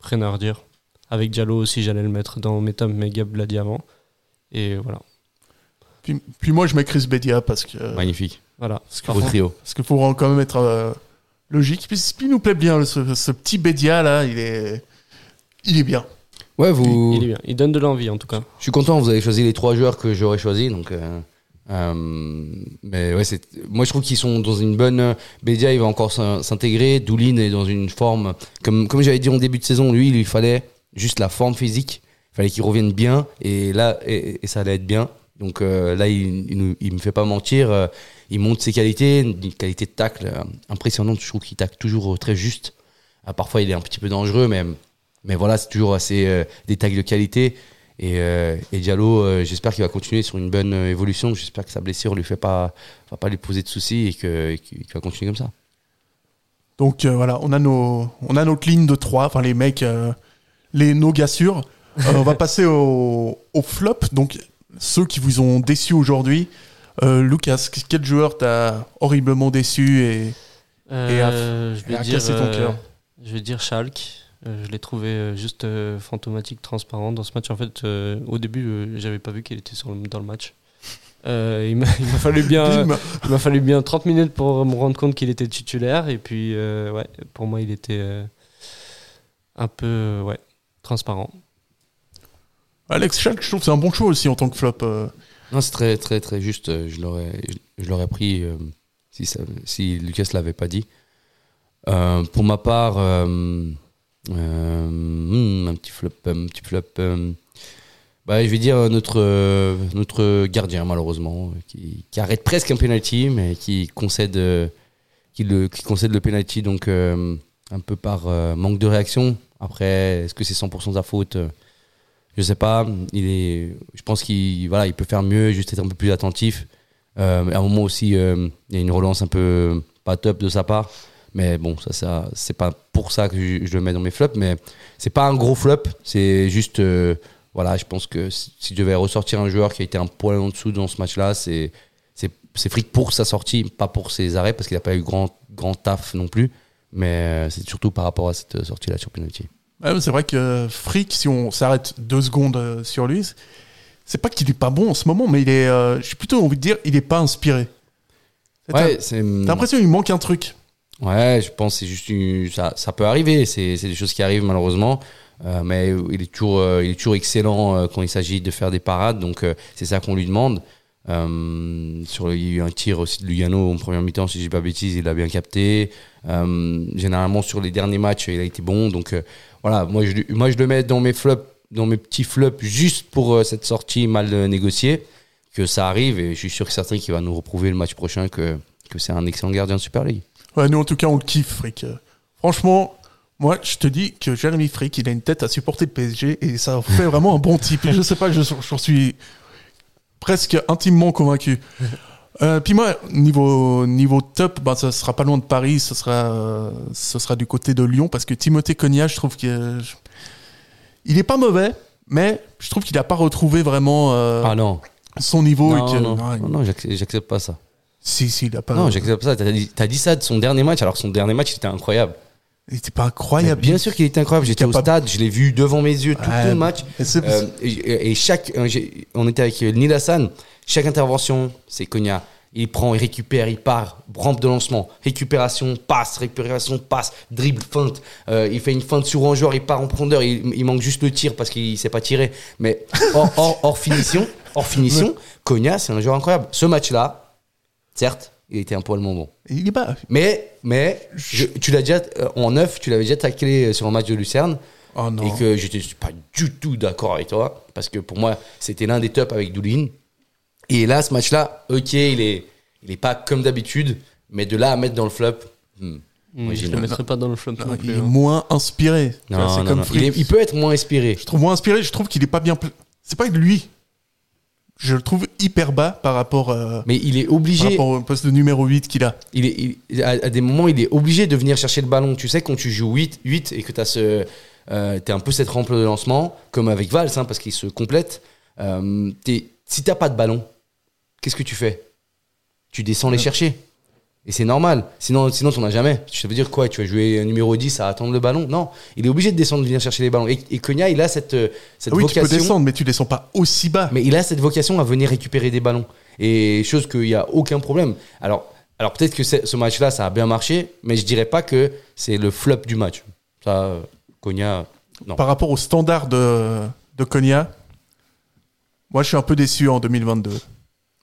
rien à redire. Avec Diallo aussi, j'allais le mettre dans mes tops, mais Gab l'a dit avant. Et voilà. Puis, puis moi, je mets Chris Bedia parce que. Magnifique. Voilà. Parce que contre- trio. Parce qu'il faut quand même être euh, logique. Puis, puis il nous plaît bien, ce, ce petit Bedia là, il est, il est bien. Ouais, vous. Il est bien. Il donne de l'envie en tout cas. Je suis content, vous avez choisi les trois joueurs que j'aurais choisi, donc euh, Euh, mais ouais, c'est, moi je trouve qu'ils sont dans une bonne. Bédia, il va encore s'in- s'intégrer. Doulin est dans une forme. Comme, comme j'avais dit en début de saison, lui, il lui fallait juste la forme physique. Il fallait qu'il revienne bien. Et là, et, et ça allait être bien. Donc euh, là, il, il, il me fait pas mentir. Euh, il montre ses qualités, une qualité de tacle euh, impressionnante. Je trouve qu'il tacle toujours euh, très juste. Ah, parfois, il est un petit peu dangereux, mais, mais voilà, c'est toujours assez euh, des tacles de qualité. Et, euh, Diallo, euh, j'espère qu'il va continuer sur une bonne euh, évolution. J'espère que sa blessure lui fait pas, va pas lui poser de soucis et qu'il va continuer comme ça. Donc euh, voilà, on a, nos, on a notre ligne de 3, enfin les mecs, euh, les, nos gars sûrs. Euh, on va passer au, au flop, donc ceux qui vous ont déçu aujourd'hui. Euh, Lucas, quel joueur t'a horriblement déçu et, et a, Euh, je et vais a dire, cassé ton euh, cœur Je vais dire Schalke. Euh, je l'ai trouvé euh, juste euh, fantomatique, transparent dans ce match. En fait, au début, j'avais pas vu qu'il était sur le- dans le match. Il m'a fallu bien, il m'a fallu bien 30 minutes pour me rendre compte qu'il était titulaire. Et puis, ouais, pour moi, il était un peu, ouais, transparent. Alex Schalke, je trouve que c'est un bon choix aussi en tant que flop. Non, c'est très, très, très juste. Euh, Je l'aurais, je, l'aurais pris euh, si, si Lucas l'avait pas dit. Euh, pour ma part, hmm, un petit flop, un petit flop. bah, je vais dire notre, notre gardien, malheureusement, qui, qui arrête presque un penalty, mais qui concède, qui le, qui concède le penalty, donc un peu par manque de réaction. Après, est-ce que c'est 100% de sa faute je sais pas. Il est, je pense qu'il voilà, il peut faire mieux, juste être un peu plus attentif. Euh, à un moment aussi, euh, il y a une relance un peu pas top de sa part. Mais bon, ça, ça c'est pas pour ça que je, le mets dans mes flops. Mais c'est pas un gros flop. C'est juste, euh, voilà, je pense que si je devais ressortir un joueur qui a été un poil en dessous dans ce match-là, c'est c'est pour sa sortie, pas pour ses arrêts, parce qu'il n'a pas eu grand grand taf non plus. Mais euh, c'est surtout par rapport à cette sortie-là sur penalty. C'est vrai que Frick, si on s'arrête deux secondes euh, sur lui, c'est- pas qu'il est pas bon en ce moment, mais il est, euh, j'ai plutôt envie de dire, il est pas inspiré. Ouais, T'as l'impression qu'il manque un truc. Ouais, je pense que c'est juste une- ça, ça peut arriver. C'est des choses qui arrivent malheureusement. Euh, mais il est toujours, euh, il est toujours excellent euh, quand il s'agit de faire des parades. Donc c'est ça qu'on lui demande. Euh, il y a eu un tir aussi de Lugano en première mi-temps, si je dis pas bêtise, il l'a bien capté. Euh, généralement sur les derniers matchs, il a été bon. Donc euh, voilà, moi je, moi je le mets dans mes flops, dans mes petits flops juste pour cette sortie mal négociée. Que ça arrive et je suis sûr que certains qui va nous reprouver le match prochain que, que c'est un excellent gardien de Super League. Ouais, nous, en tout cas, on le kiffe, Frick. Franchement, moi, je te dis que Jeremy Frick, il a une tête à supporter le PSG et ça fait vraiment un bon type. Je sais pas, je- suis presque intimement convaincu. Euh, puis moi, niveau, niveau top, bah, ça sera pas loin de Paris, ce sera, euh, ce sera du côté de Lyon parce que Timothée Cognac, je trouve que. Il est pas mauvais, mais je trouve qu'il a pas retrouvé vraiment euh, Ah non. son niveau. Non, et que- non, non, non, j'ac- j'accepte pas ça. Si, si, il a pas. Non, j'accepte pas ça. T'as dit, t'as dit ça de son dernier match, alors que son dernier match, il était incroyable. Il était pas incroyable. Mais bien sûr qu'il était incroyable. J'étais au stade, je l'ai vu devant mes yeux tout Ouais, le match. et Euh, et, et chaque, euh, on était avec euh, Hassan. Chaque intervention, c'est Konya. Il prend, il récupère, il part, rampe de lancement, récupération, passe, récupération, passe, dribble, feinte. Euh, il fait une feinte sur un joueur, il part en profondeur, il, il manque juste le tir parce qu'il sait pas tirer. Mais hors, hors- hors finition, hors finition, Konya, c'est un joueur incroyable. Ce match-là, certes, il était un poil moins bon. Il est pas. Mais, mais je- tu l'as déjà, euh, en neuf, tu l'avais déjà taclé sur un match de Lucerne. Oh non. Et que j'étais pas du tout d'accord avec toi. Parce que pour moi, c'était l'un des tops avec Doulin. Et là, ce match-là, ok, il est, il est pas comme d'habitude. Mais de là à mettre dans le flop. hmm, moi, je j'ai le mettrais pas dans le flop non, il plus. est hein. moins inspiré. Non, comme. Il, est- il peut être moins inspiré. Je trouve moins inspiré, je trouve qu'il est pas bien. pla- C'est pas lui. Je le trouve hyper bas par rapport, euh, Mais il est par obligé. rapport au poste de numéro 8 qu'il a. il est, il- à, à des moments, il est obligé de venir chercher le ballon. Tu sais, quand tu joues 8, 8 et que tu as ce. Euh, t'es un peu cette rampe de lancement, comme avec Valls, hein, parce qu'il se complète. Euh, t'es- si t'as pas de ballon, qu'est-ce que tu fais? Tu descends les chercher? Et c'est normal. Sinon, sinon t'en as jamais. Ça veut dire quoi Tu vas jouer numéro 10 à attendre le ballon? Non. Il est obligé de descendre, de venir chercher les ballons. Et, et Konya, il a cette, euh, cette Ah oui, tu vocation. peux descendre, mais tu descends pas aussi bas. Mais il a cette vocation à venir récupérer des ballons. Et chose qu'il n'y a aucun problème. Alors, alors peut-être que ce match-là, ça a bien marché, mais je dirais pas que c'est le flop du match. Ça, Konya, non. Par rapport au standard de, de Konya, moi je suis un peu déçu en 2022.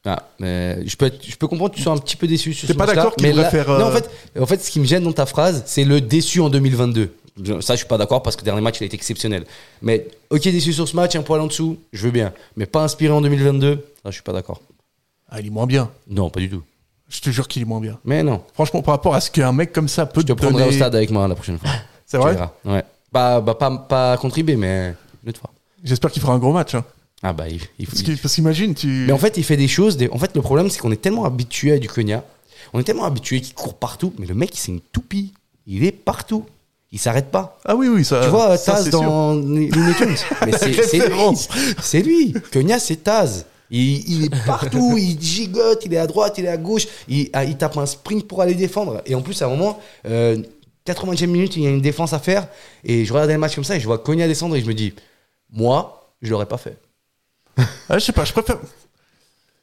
Ah, mais je peux, être- je peux comprendre que tu sois un petit peu déçu sur T'es ce pas d'accord qu'il là- préfère, euh, Non, en fait, en fait, ce qui me gêne dans ta phrase, c'est le déçu en 2022. Ça, je suis pas d'accord parce que le dernier match, il a été exceptionnel. Mais, ok, déçu sur ce match, un poil en dessous, je veux bien. Mais pas inspiré en 2022, ça, je suis pas d'accord. Ah, il est moins bien. Non, pas du tout. Je te jure qu'il est moins bien. Mais non. Franchement, par rapport à ce qu'un mec comme ça peut Je te te prendrai donner... au stade avec moi la prochaine fois. C'est Tu vrai verras. Ouais. Bah, bah, pas, pas contribuer, mais une autre fois. J'espère qu'il fera un gros match. hein. Ah bah, il, il faut. Parce qu'imagine, tu... Mais en fait, il fait des choses. Des... En fait, le problème, c'est qu'on est tellement habitué à du Konya. On est tellement habitué qu'il court partout. Mais le mec, c'est une toupie. Il est partout. Il s'arrête pas. Ah oui, oui, ça. Tu vois, ça, Taz c'est dans Looney Tunes. Mais c'est lui. C'est lui. Konya, c'est Taz. Il, il est partout, il gigote, il est à droite, il est à gauche, il, ah, il tape un sprint pour aller défendre. Et en plus, à un moment, euh, 80e minute, il y a une défense à faire. Et je regarde les matchs comme ça et je vois Konya descendre et je me dis, moi, je l'aurais pas fait. Ah, je sais pas, je préfère.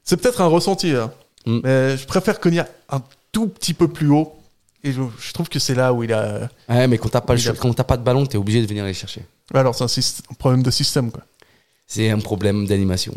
C'est peut-être un ressenti, hein. Mm. mais je préfère Konya un tout petit peu plus haut. Et je, je trouve que c'est là où il a. Ouais, mais quand t'as pas, le a- choix- quand t'as pas de ballon, t'es obligé de venir les chercher. Alors, c'est un, syst- un problème de système, quoi. C'est un problème d'animation.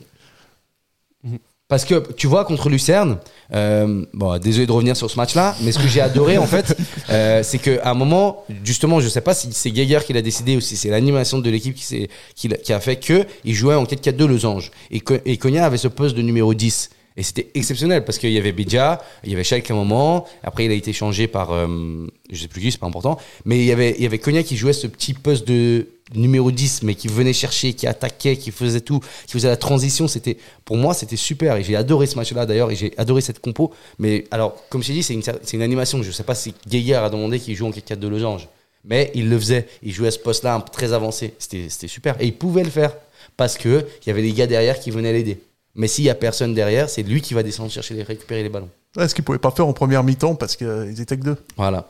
Parce que tu vois contre Lucerne, euh, bon désolé de revenir sur ce match-là, mais ce que j'ai adoré en fait, euh, c'est qu'à un moment, justement, je sais pas si c'est Geiger qui l'a décidé ou si c'est l'animation de l'équipe qui, qui, a fait que il jouait en 4-4-2 losange et, que- et Konya avait ce poste de numéro 10. Et c'était exceptionnel parce qu'il y avait Bidja, il y avait Schalke à un moment, après il a été changé par, euh, je sais plus qui, c'est pas important, mais il y avait, il y avait Konya qui jouait ce petit poste de numéro 10, mais qui venait chercher, qui attaquait, qui faisait tout, qui faisait la transition. C'était, pour moi, c'était super et j'ai adoré ce match-là d'ailleurs et j'ai adoré cette compo. Mais alors, comme je t'ai dit, c'est une, une animation. Je sais pas si Geiger a demandé qu'il joue en 4-4 de losange, mais il le faisait. Il jouait à ce poste-là très avancé. C'était, super et il pouvait le faire parce que il y avait des gars derrière qui venaient l'aider. Mais s'il y a personne derrière, c'est lui qui va descendre chercher les récupérer les ballons. Ouais, ce qu'il pouvait pas faire en première mi-temps parce qu'ils étaient que deux. Voilà.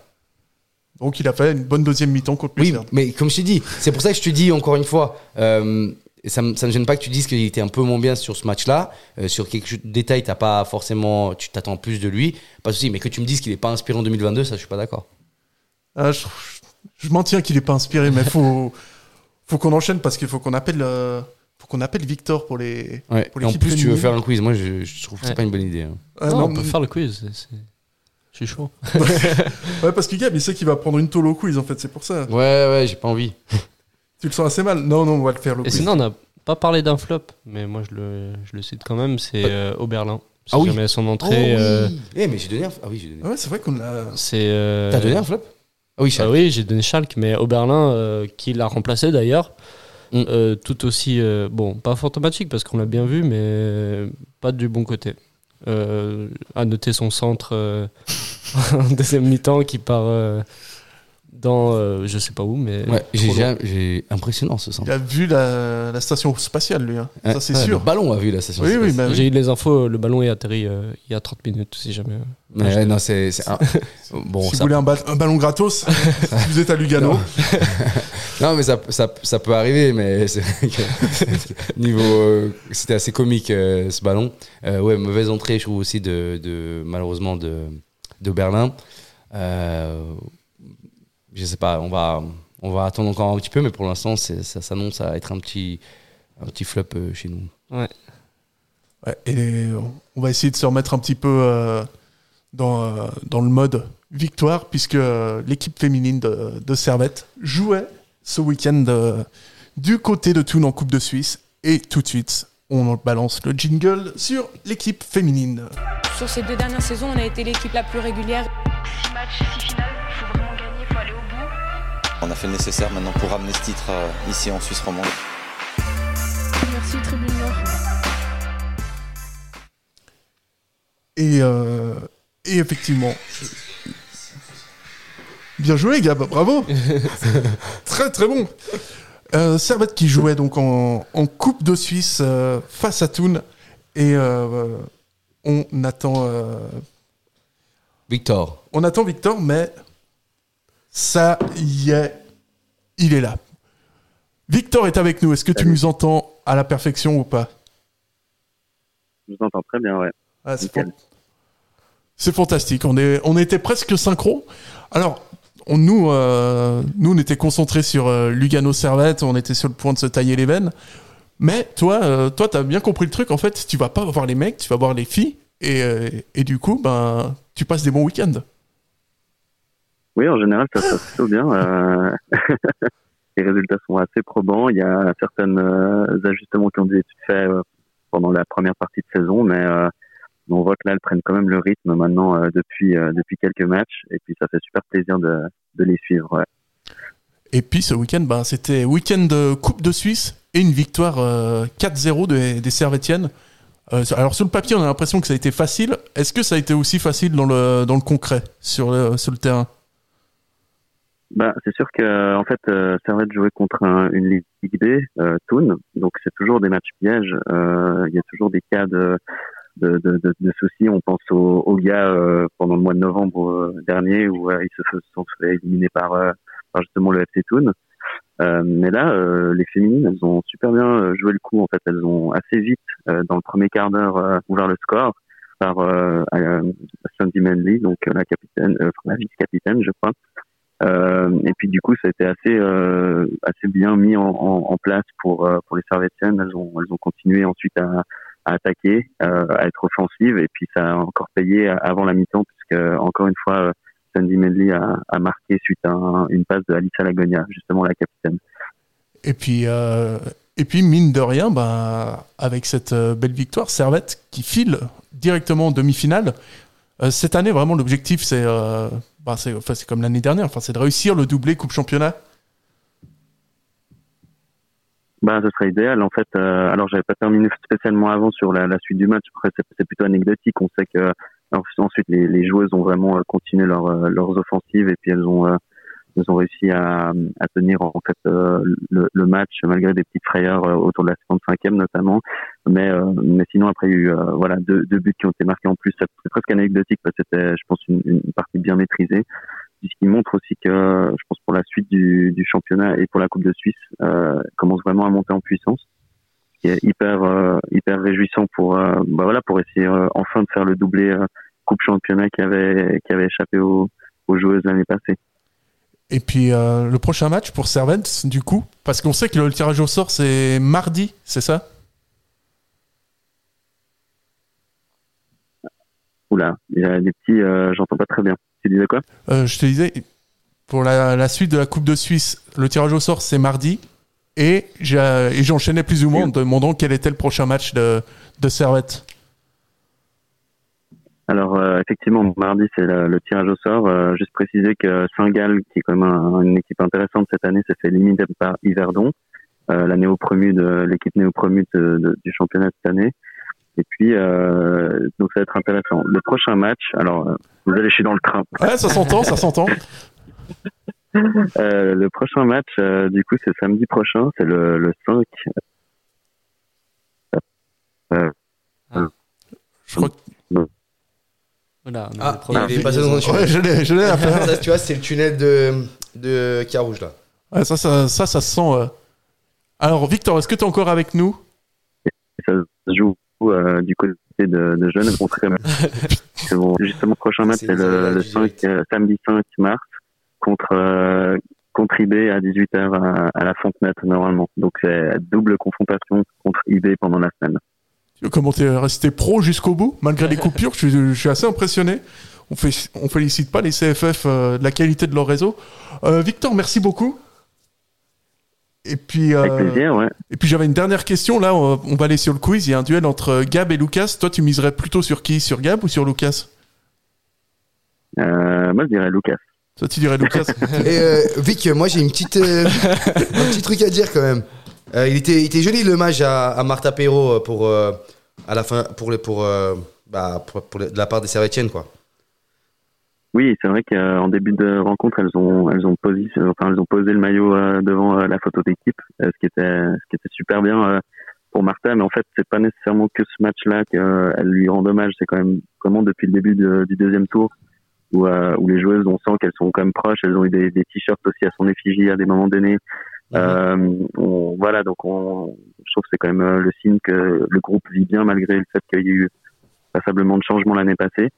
Donc, il a fait une bonne deuxième mi-temps contre Oui, Lucerne. mais comme je t'ai dit, c'est pour ça que je te dis encore une fois, euh, ça, ça me gêne pas que tu dises qu'il était un peu moins bien sur ce match-là. Euh, sur quelques détails, t'as pas forcément, tu t'attends plus de lui, pas de souci. Mais que tu me dises qu'il est pas inspiré en 2022, ça je suis pas d'accord. Ah, je, je maintiens qu'il est pas inspiré, mais faut, faut qu'on enchaîne parce qu'il faut qu'on appelle, euh, faut qu'on appelle Victor pour les. Ouais. pour Et en plus, tu veux faire un quiz. Moi, je, je trouve que c'est Ouais. pas une bonne idée. hein. Ah, non, non, on peut faire le quiz. Je suis chaud. Ouais, parce que Gab, il sait qu'il va prendre une tôle au quiz, en fait, c'est pour ça. Ouais, ouais, j'ai pas envie. Tu le sens assez mal. Non, non, on va le faire le Et quiz. sinon, on n'a pas parlé d'un flop, mais moi je le, je le cite quand même, c'est euh, Oberlin. Si Ah oui. jamais son Oh entrée. oui. euh, Eh, mais j'ai donné un. Ah oui, j'ai donné. Ah ouais, c'est vrai qu'on l'a. c'est. euh, T'as donné un flop? Ah oui, Ah oui, j'ai donné Schalke, mais Oberlin, euh, qui l'a remplacé d'ailleurs, Mm. euh, tout aussi, euh, bon, pas fantomatique parce qu'on l'a bien vu, mais pas du bon côté. Euh, à noter son centre en deuxième mi-temps qui part dans euh, je sais pas où, mais. Ouais, j'ai, impressionnant ce centre. Il a vu la, la station spatiale, lui. hein. Ouais. Ça, c'est Ouais, sûr. Le ballon a vu la station. Oui, oui, spatiale. bah oui. J'ai eu les infos, le ballon est atterri euh, il y a 30 minutes, si jamais. euh, Ouais, non, c'est, c'est un- bon. si vous ça voulez un, ba- un ballon gratos, si vous êtes à Lugano. Non, mais ça, ça, ça peut arriver, mais c'est vrai que niveau, euh, c'était assez comique euh, ce ballon. Euh, ouais, mauvaise entrée, je trouve aussi de, de malheureusement de, de Berlin. Euh, je sais pas, on va, on va attendre encore un petit peu, mais pour l'instant, c'est- ça s'annonce à être un petit, un petit flop euh, chez nous. Ouais. Ouais, et on va essayer de se remettre un petit peu euh, dans, euh, dans le mode victoire, puisque euh, l'équipe féminine de, de Servette jouait ce week-end euh, du côté de Thun en Coupe de Suisse. Et tout de suite, on balance le jingle sur l'équipe féminine. Sur ces deux dernières saisons, on a été l'équipe la plus régulière. Six matchs, six finales, On a fait le nécessaire maintenant pour ramener ce titre euh, ici en Suisse romande. Merci Tribune Nord. Et, euh, et effectivement. Bien joué, Gab, bravo! très très bon! Euh, Servette qui jouait donc en, en Coupe de Suisse euh, face à Thun. Et euh, on attend. euh, Victor. on attend Victor, mais ça y est, il est là. Victor est avec nous. Est-ce que tu nous entends à la perfection ou pas? Je vous entends très bien, ouais. Ah, c'est Nickel. fan- c'est fantastique. On, est, on était presque synchro. Alors, on, nous, euh, nous, on était concentrés sur euh, Lugano Servette. On était sur le point de se tailler les veines. Mais toi, euh, toi, t'as bien compris le truc. En fait, tu vas pas voir les mecs, tu vas voir les filles, et, euh, et du coup, ben, tu passes des bons week-ends. Oui, en général, ça se passe plutôt bien. Euh, les résultats sont assez probants. Il y a certains ajustements qui ont dû être faits euh, pendant la première partie de saison, mais euh, on voit que là, elles prennent quand même le rythme maintenant euh, depuis euh, depuis quelques matchs, et puis ça fait super plaisir de, les suivre. Et puis ce week-end, ben, c'était week-end Coupe de Suisse et une victoire euh, 4-0 des, des. Euh, alors sur le papier, on a l'impression que ça a été facile. Est-ce que ça a été aussi facile dans le, dans le concret, sur sur le terrain? Bah, c'est sûr que en fait, euh, Servette jouait contre un- une Ligue B, euh, Thun, donc c'est toujours des matchs pièges. Euh, Il y a toujours des cas de de, de, de, de soucis. On pense aux, aux gars euh, pendant le mois de novembre euh, dernier où euh, ils se sont fait éliminer par, par justement le FC. Euh, mais là, les féminines, elles ont super bien joué le coup. En fait, elles ont assez vite, dans le premier quart d'heure, ouvert le score par Sandy Manley, donc la capitaine, la vice-capitaine, je crois. Euh, et puis du coup, ça a été assez euh, assez bien mis en, place pour euh, pour les Servetiennes. Elles ont elles ont continué ensuite à, attaquer, à être offensives, et puis ça a encore payé avant la mi-temps puisque encore une fois, Sandy Medley a, marqué suite à un- une passe de Alissa Lagonia, justement la capitaine. Et puis, et puis mine de rien, ben, avec cette belle victoire, Servette qui file directement en demi-finale. Cette année, vraiment, l'objectif, c'est ben, c'est comme l'année dernière, enfin, c'est de réussir le doublé Coupe Championnat. Bah, ce serait idéal. En fait, euh, alors j'avais pas terminé spécialement avant sur la, suite du match. Après, c'est, plutôt anecdotique. On sait que alors, ensuite les, joueuses ont vraiment euh, continué euh, leurs offensives et puis elles ont euh, elles ont réussi à, tenir en fait euh, le, match malgré des petites frayeurs euh, autour de la 55e notamment. Mais euh, mais sinon après il y a eu voilà deux, buts qui ont été marqués en plus. C'est presque anecdotique parce que c'était je pense une, partie bien maîtrisée ce qui montre aussi que, je pense, pour la suite du, championnat et pour la Coupe de Suisse, euh, commence vraiment à monter en puissance. Ce qui est hyper, hyper réjouissant pour, bah voilà, pour essayer enfin de faire le doublé Coupe Championnat qui avait, qui avait échappé aux, aux joueuses l'année passée. Et puis euh, le prochain match pour Servette, du coup, parce qu'on sait que le tirage au sort, c'est mardi, c'est ça? Oula, il y a des petits, euh, j'entends pas très bien. Tu disais quoi? Euh, Je te disais, pour la, la suite de la Coupe de Suisse, le tirage au sort, c'est mardi. Et j'enchaînais plus ou moins en demandant quel était le prochain match de, de Servette. Alors euh, effectivement, mardi c'est le, le tirage au sort. Euh, juste préciser que Saint-Gall, qui est quand même un- une équipe intéressante cette année, s'est fait éliminer par Yverdon, euh, la néo-promue de l'équipe néo-promue de- de- du championnat cette année. Et puis euh, donc ça va être intéressant. Le prochain match, alors euh, vous allez, suis dans le train. Ouais, ça s'entend, ça s'entend. Euh, le prochain match, euh, du coup, c'est samedi prochain, c'est le, le 5. Euh, euh, Je crois Voilà, on a Ah, des problèmes. il est passé dans un tunnel. Ouais, je l'ai, je l'ai, la fin. Ça, tu vois, c'est le tunnel de, de Carouge, là. Ouais, ça, ça, ça, ça se sent. euh. Alors, Victor, est-ce que tu es encore avec nous? Ça se joue euh, du côté de, de Genève. C'est bon. Justement, le prochain match, c'est le, le 5, euh, samedi 5 mars contre, euh, contre IB à 18h à, à la Fontenette, normalement. Donc, c'est double confrontation contre IB pendant la semaine. Comment t'es resté pro jusqu'au bout, malgré les coupures? Je suis, je suis assez impressionné. On, fait, on félicite pas les CFF euh, de la qualité de leur réseau. Euh, Victor, merci beaucoup. Et puis, euh, Avec plaisir, ouais. Et puis j'avais une dernière question. Là, on on va aller sur le quiz. Il y a un duel entre Gab et Lucas. Toi, tu miserais plutôt sur qui? Sur Gab ou sur Lucas? Euh, moi, je dirais Lucas. Toi, tu dirais Lucas. Et euh, Vic, moi j'ai une petite, euh, un petit truc à dire quand même. Euh, il, était, il était joli l'hommage à, à Martha Perrault pour, euh, à la fin, pour, les, pour, euh, bah, pour, de la part des Servetiennes, quoi. Oui, c'est vrai qu'en début de rencontre, elles ont, elles ont posé, enfin, elles ont posé le maillot euh, devant euh, la photo d'équipe, euh, ce qui était, ce qui était super bien euh, pour Martha. Mais en fait, c'est pas nécessairement que ce match-là qu'elle lui rend hommage. C'est quand même vraiment depuis le début du deuxième tour où, euh, où les joueuses, on sent qu'elles sont quand même proches. Elles ont eu des t-shirts aussi à son effigie à des moments donnés. Euh, voilà, donc on, je trouve que c'est quand même euh, le signe que le groupe vit bien malgré le fait qu'il y a eu passablement de changements l'année passée.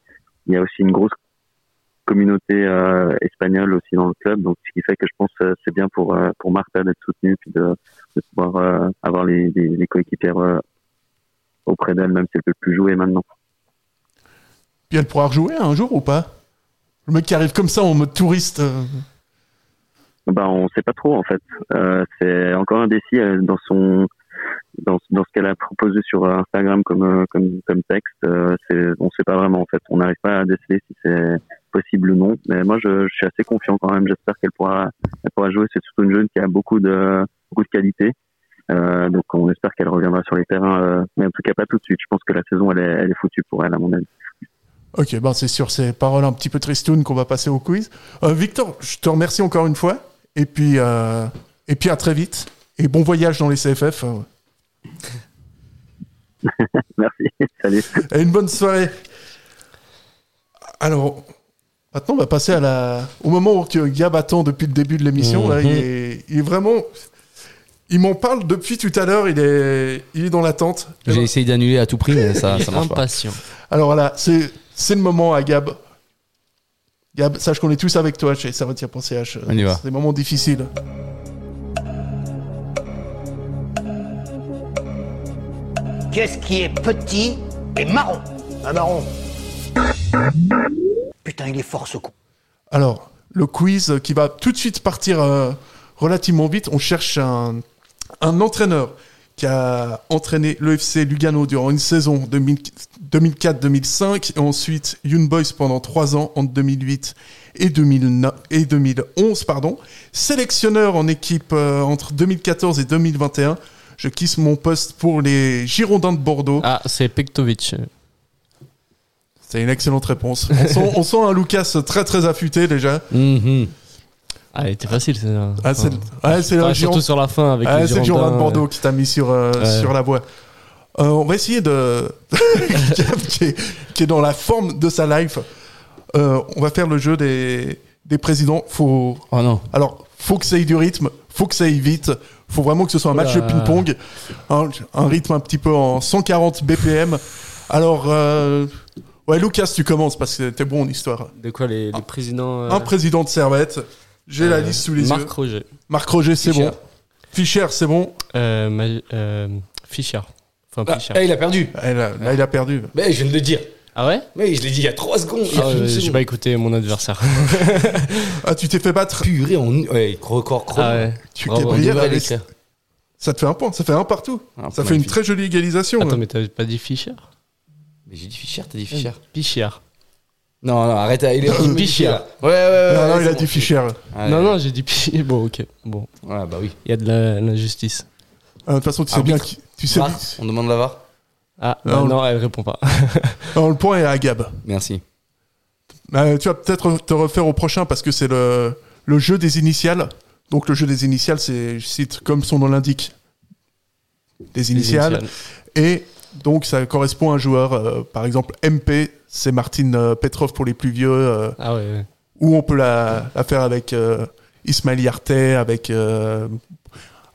Il y a aussi une grosse communauté euh, espagnole aussi dans le club, donc ce qui fait que je pense que c'est bien pour euh, pour Martha d'être soutenue puis de, pouvoir euh, avoir les, coéquipières euh, auprès d'elle, même si elle peut plus jouer maintenant. Puis elle pourra rejouer un jour ou pas? Le mec qui arrive comme ça en mode touriste. Euh, Bah, on sait pas trop en fait. Euh, c'est encore un défi euh, dans son dans, ce qu'elle a proposé sur Instagram comme euh, comme texte. Euh, c'est on sait pas vraiment en fait. On n'arrive pas à déceler si c'est possible ou non. Mais moi, je, suis assez confiant quand même. J'espère qu'elle pourra jouer. C'est surtout une jeune qui a beaucoup de beaucoup de qualité. Euh, donc on espère qu'elle reviendra sur les terrains, euh, mais en tout cas pas tout de suite. Je pense que la saison elle est, elle foutue pour elle à mon avis. Ok, ben c'est sur ces paroles un petit peu tristounes qu'on va passer au quiz. Euh, Victor, je te remercie encore une fois. Et puis, euh, et puis à très vite. Et bon voyage dans les CFF. euh. Merci, salut. Et une bonne soirée. Alors, maintenant, on va passer à la... au moment que Gab attend depuis le début de l'émission. là, Mhm. il, est... il est vraiment. Il m'en parle depuis tout à l'heure. Il est, il est dans l'attente. J'ai essayé d'annuler à tout prix, mais ça, ça marche pas. Impatient. Alors voilà, c'est c'est le moment à Gab. Gab, sache qu'on est tous avec toi chez Servetier.ch. On y va. C'est des moments difficiles. Qu'est-ce qui est petit et marron Un marron. Putain, il est fort ce coup. Alors, le quiz qui va tout de suite partir euh, relativement vite. On cherche un, un entraîneur qui a entraîné l'EFC Lugano durant une saison 2000 2004-2005 et ensuite Young Boys pendant trois ans entre 2008 et, 2009 et 2011. Pardon. Sélectionneur en équipe euh, entre 2014 et 2021. Je quitte mon poste pour les Girondins de Bordeaux. Ah, c'est Pektovic. C'est une excellente réponse. On sent, on sent un Lucas très très affûté déjà. Ah, elle était facile, c'est. Ah, c'est Enfin, ouais, c'est le enfin, Giron- surtout sur la fin avec Ah, les c'est Girondin de Bordeaux qui t'a mis sur, euh, Ouais. sur la voie. Euh, on va essayer de. Qui, est, qui est dans la forme de sa life. Euh, on va faire le jeu des, des présidents. Faut... Oh non. Alors, faut que ça ait du rythme, faut que ça aille vite. Faut vraiment que ce soit un match de ping-pong. Un, un rythme un petit peu en 140 BPM. Alors, euh, ouais, Lucas, tu commences parce que t'es bon en histoire. De quoi les, les présidents euh, Un président de Servette. J'ai la euh, liste sous les Marc yeux. Roger. Marc Roger, c'est bon. Fischer, c'est bon. Euh, Ma- euh, Fischer. Enfin, Ah, Fischer. eh, il a perdu. Eh, Là, là, il a perdu. Mais je viens de le dire. Ah ouais? Mais je l'ai dit il y a 3 secondes. Ah, ouais, J'ai pas écouté mon adversaire. Ah, tu t'es fait battre Purée, on... ouais, record chrono. Ah ouais. Tu allez, l'écrire. Ça te fait un point, ça fait un partout. Ça fait une très jolie égalisation. Attends, là. mais t'avais pas dit Fischer? Mais j'ai dit Fischer, t'as dit Fischer. Fischer. Non, non, arrête. Il est Il Fischer. Ouais, ouais, ouais. non, non, il a dit. Fischer. Ouais. Non, non, j'ai dit Fischer. Bon, ok. Bon, Ouais, bah oui. il y a de la- l'injustice. Ah, De toute façon, tu sais bien Arbitre. qui. Tu sais VAR, on demande la VAR Ah, Non. bah non, elle répond pas. Non, le point est à Gab. Merci. Euh, tu vas peut-être te refaire au prochain parce que c'est le, le jeu des initiales. Donc le jeu des initiales, c'est, je cite comme son nom l'indique, des initiales. Et donc ça correspond à un joueur, euh, par exemple MP, c'est Martin euh, Petrov pour les plus vieux, euh, Ah ouais, ouais. ou on peut la, la faire avec euh, Ismail Yarté, avec, euh,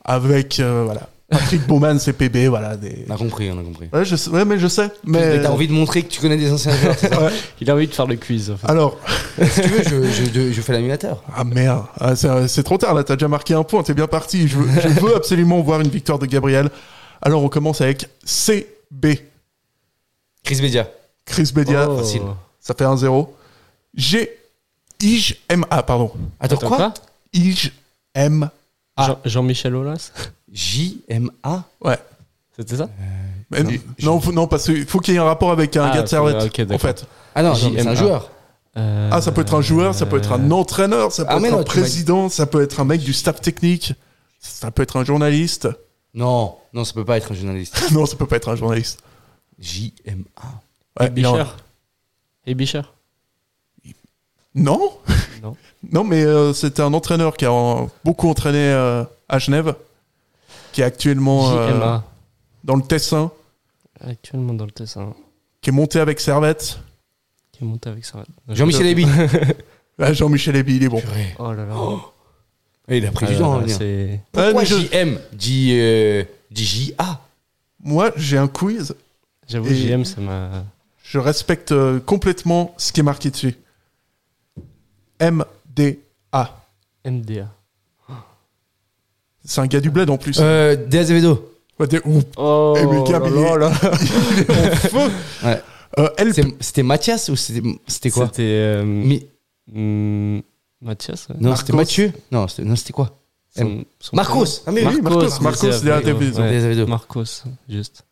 avec euh, voilà, Patrick Baumann, CPB, voilà. Des... On a compris, on a compris. Ouais, je sais, ouais, mais je sais. Mais, Mais t'as envie de montrer que tu connais des anciens joueurs. Ouais. Il a envie de faire le quiz. en fait. Alors, si tu veux, je, je, je, je fais l'animateur. Ah merde, Ah, c'est trop tard là, t'as déjà marqué un point, t'es bien parti. Je veux, je veux absolument voir une victoire de Gabriel. Alors on commence avec CB. Chris Bedia. Chris Bedia, Oh. Facile. ça fait 1-0. G. IJ MA, pardon. Attends, Attends, quoi, MA. Jean- Jean-Michel Aulas J-M-A Ouais. C'était ça Mais non, faut- non, parce qu'il faut qu'il y ait un rapport avec un Ah, gars de Servette, ok, en d'accord. fait. Ah non, c'est JMA. un joueur. Euh, Ah, ça peut être un joueur, ça peut être un entraîneur, ça peut Ah, être non, un président, ça peut être un mec du staff technique, ça peut être un journaliste. Non, non, ça peut pas être un journaliste. non, ça peut pas être un journaliste. J-M-A. Ouais, il en- Bichère. Et Non Non. Non, mais euh, c'était un entraîneur qui a beaucoup entraîné euh, à Genève, qui est actuellement euh, JMA. dans le Tessin, Actuellement dans le Tessin. qui est monté avec Servette. Qui est monté avec ça. Jean-Michel Ebi. Ah, Jean-Michel Ebi, il est bon. Oh là là. Et il a pris Ah du là temps à là, venir. c'est- Ouais, Pourquoi mais je- J-M J, euh, J-A Moi, j'ai un quiz. J'avoue, Et- JM, ça m'a. Je respecte euh, complètement ce qui est marqué dessus. MDA. MDA. C'est un gars du bled en plus. Euh, De Azevedo. Ouais, des-. Oh, Eh, mais Gab, là il est- là là. il est en feu. Ouais. Euh, C'était Mathias ou c'était quoi? C'était. euh, Mi- hmm, Mathias ouais. Non, c'était Marcos. Mathieu Non, c'était quoi? Son- M- son Marcos. Ah, mais oui, Marcos, Marcos, Azevedo. ouais. Des Azevedo. Marcos, juste.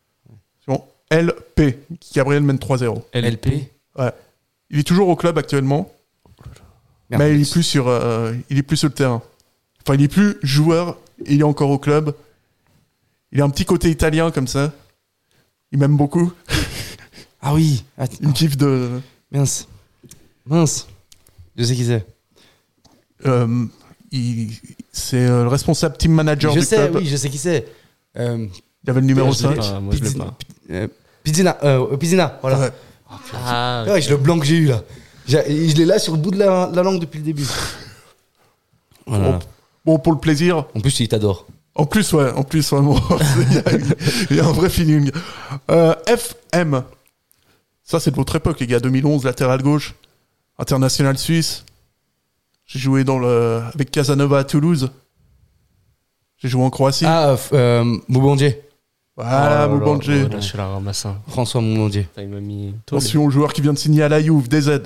LP. Gabriel mène 3-0. LP. Ouais. Il est toujours au club actuellement, Merde. mais il est plus sur, euh, il est plus sur le terrain. Enfin, il est plus joueur, il est encore au club. Il a un petit côté italien comme ça. Il m'aime beaucoup. Ah oui. Il me kiffe de. Mince. Mince. Je sais qui c'est. euh, il- c'est euh, le responsable team manager Je du sais, club. oui, je sais qui c'est. Euh, Il avait le numéro Je l'ai 5. pas, moi je l'ai pas. Euh, Pizzina. Euh, Pizzina, voilà. Ouais. Ah, Ouais, j'ai le blanc que j'ai eu là. J'ai- Je l'ai là sur le bout de la, la langue depuis le début. Voilà. Bon, pour le plaisir. En plus, il t'adore. En plus, ouais, en plus, vraiment. il, y a, il y a un vrai feeling. Euh, FM. Ça, c'est de votre époque, les gars. 2011, latéral gauche. International suisse. J'ai joué dans le, avec Casanova à Toulouse. J'ai joué en Croatie. Ah, f- euh, Moubondier. Voilà, Oh là, je la ramasse. hein. François Moubondier. Putain, Il m'a mis. tôt, Attention, joueur qui vient de signer à la Juve, DZ.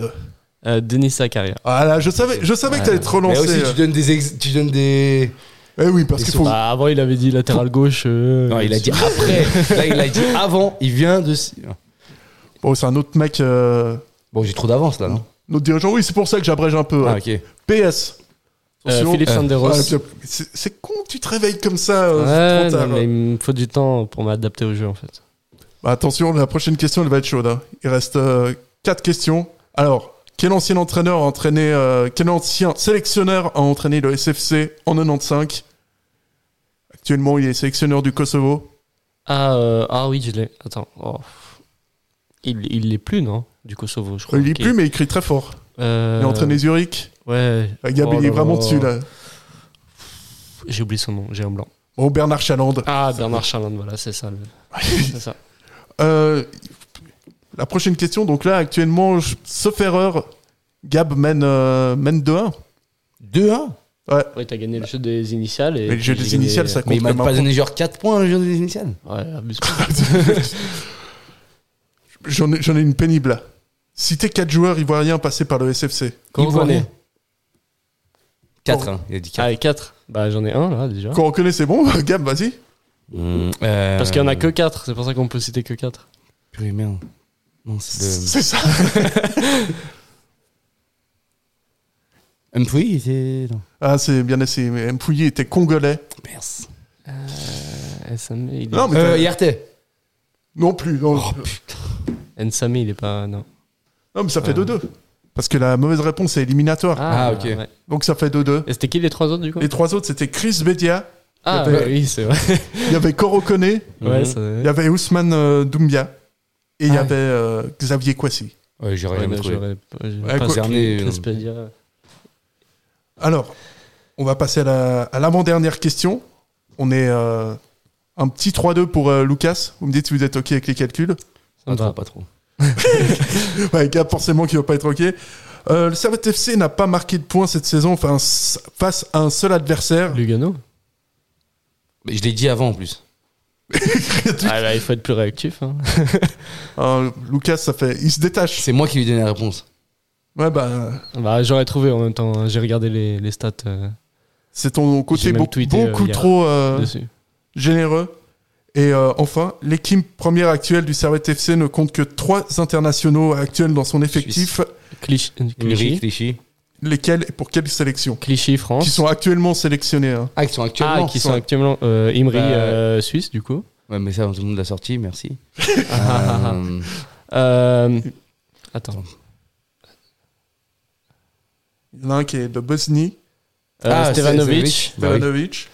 Euh, Denis Zakaria. Voilà, je savais, je savais que t'allais te Mais relancer. aussi, tu donnes des. ex- Tu donnes des... Eh oui, parce qu'il faut. Bah, avant, il avait dit latéral gauche. euh, Non, il a dit après. Là, il a dit avant. Il vient de. Bon, c'est un autre mec. euh, Bon, j'ai trop d'avance là, non Notre dirigeant, oui, c'est pour ça que j'abrège un peu. Ah, ok. PS. Euh. Philippe Euh, Sanderos. C'est con tu te réveilles comme ça. euh, Ouais, trop non, tard. mais il me faut du temps pour m'adapter au jeu en fait. Bah, attention, la prochaine question, elle va être chaude. hein. Il reste 4 questions. Alors, quel ancien entraîneur a entraîné, euh, quel ancien sélectionneur a entraîné le SFC en 95 Actuellement, il est sélectionneur du Kosovo. Ah, euh, ah oui, je l'ai. Attends. oh. Il, il l'est plus, non Du Kosovo, je crois. il est Qui- plus, mais il crie très fort. Euh, Il a entraîné Zurich. Ouais. Ah, Gab, Oh il est là vraiment là. dessus, là. J'ai oublié son nom, j'ai un blanc. Bon, Bernard Chaland. Ah, Bernard Charland, voilà, c'est ça. le- c'est ça. Euh, la prochaine question, donc là, actuellement, je- sauf erreur, Gab mène, euh, mène 2-1. 2-1 Ouais. Ouais, t'as gagné le jeu des initiales. Et Mais le jeu des gagné- initiales, ça Mais il m'a compte pas un donné genre 4 points le jeu des initiales. Ouais, abuse. J'en ai, j'en ai une pénible là. Citez 4 joueurs ivoiriens passés par le SFC. Reconnaît 4, hein, il a dit 4. Ah, et 4 Bah, j'en ai un là déjà. Qu'on reconnaît, c'est bon Gab, vas-y. Parce qu'il y en a que 4, c'est pour ça qu'on peut citer que 4. Purée, merde. Non, c'est le. C'est ça. Mpouy, était. Non. Ah, c'est bien essayé. Mais Mpouyi était congolais. Merci. Euh, Nsame, il est... Non, mais Euh, Yarte. non plus. Non, Nsame, il est pas. Non. Non, mais ça fait Euh. 2-2. Parce que la mauvaise réponse est éliminatoire. Ah, ok. ouais. Donc ça fait 2-2. Et c'était qui les trois autres du coup Les trois autres, c'était Chris Bedia, Ah, il y avait- ouais, oui, c'est vrai. il y avait Koro Kone, ouais, Mhm. il y avait Ousmane euh, Doumbia et il y Ah. avait euh, Xavier Kwasi. Ouais, j'aurais Ouais, jamais bah, trouvé. j'aurais cerné, Chris euh. Alors, on va passer à la- à l'avant-dernière question. On est euh, un petit 3-2 pour euh, Lucas. Vous me dites si vous êtes OK avec les calculs. Ça me Pas va. pas trop. Ouais, Gab, forcément, qui va pas être OK. Euh, le Servette FC n'a pas marqué de points cette saison enfin, face à un seul adversaire. Lugano Mais je l'ai dit avant en plus. Ah là, il faut être plus réactif. Hein. Euh, Lucas, ça fait. Il se détache. C'est moi qui lui ai donné la réponse. Ouais, bah. Bah, J'aurais trouvé en même temps. hein. J'ai regardé les, les stats euh, C'est ton côté beaucoup, tweeté, beaucoup hier. trop euh, généreux. Et euh, enfin, l'équipe première actuelle du Servette FC ne compte que trois internationaux actuels dans son effectif. Clichy, Ulrich, Clichy, Clichy. Lesquels et pour quelle sélection Clichy, France. Qui sont actuellement sélectionnés. hein. Ah, qui sont actuellement. ah, qui sont actuellement euh, Imri, Bah, euh, Suisse, du coup. Ouais, mais ça, tout le monde l'a sorti, merci. Euh, Euh, attends. Il y en a un qui est de Bosnie, Euh, Ah, Stevanovic. Bah oui. Stevanovic,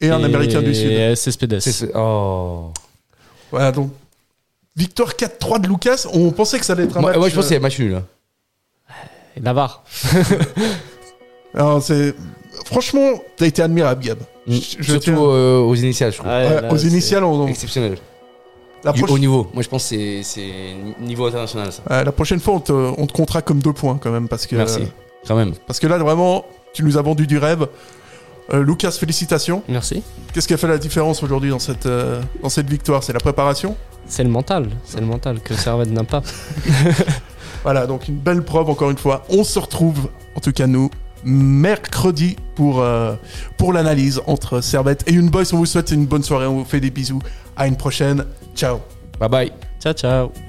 et un Américain du Sud. Et Cespedes. c'est- oh. Voilà, donc. Victoire 4-3 de Lucas. On pensait que ça allait être un Moi, match. moi, je pense que euh, match nul. là. Et Navarre. alors, c'est- Franchement, t'as été admirable, Gab. Je- je Surtout tiens- euh, aux initiales, je trouve. Ouais, Ouais, là, aux c'est- initiales, on- Exceptionnel. la, Du proche- haut niveau. Moi, je pense que c'est- c'est niveau international, ça. Ouais, la prochaine fois, on te, on te comptera comme deux points quand même parce que Merci. Quand même. Parce que là, vraiment, tu nous as vendu du rêve. Euh, Lucas, félicitations. Merci. Qu'est-ce qui a fait la différence aujourd'hui dans cette, euh, dans cette victoire? C'est la préparation? C'est le mental. C'est le mental que Servette n'a pas. Voilà, donc une belle preuve encore une fois. On se retrouve, en tout cas nous, mercredi pour, euh, pour l'analyse entre Servette et une boys. On vous souhaite une bonne soirée, on vous fait des bisous. À une prochaine. Ciao. Bye bye. Ciao, ciao.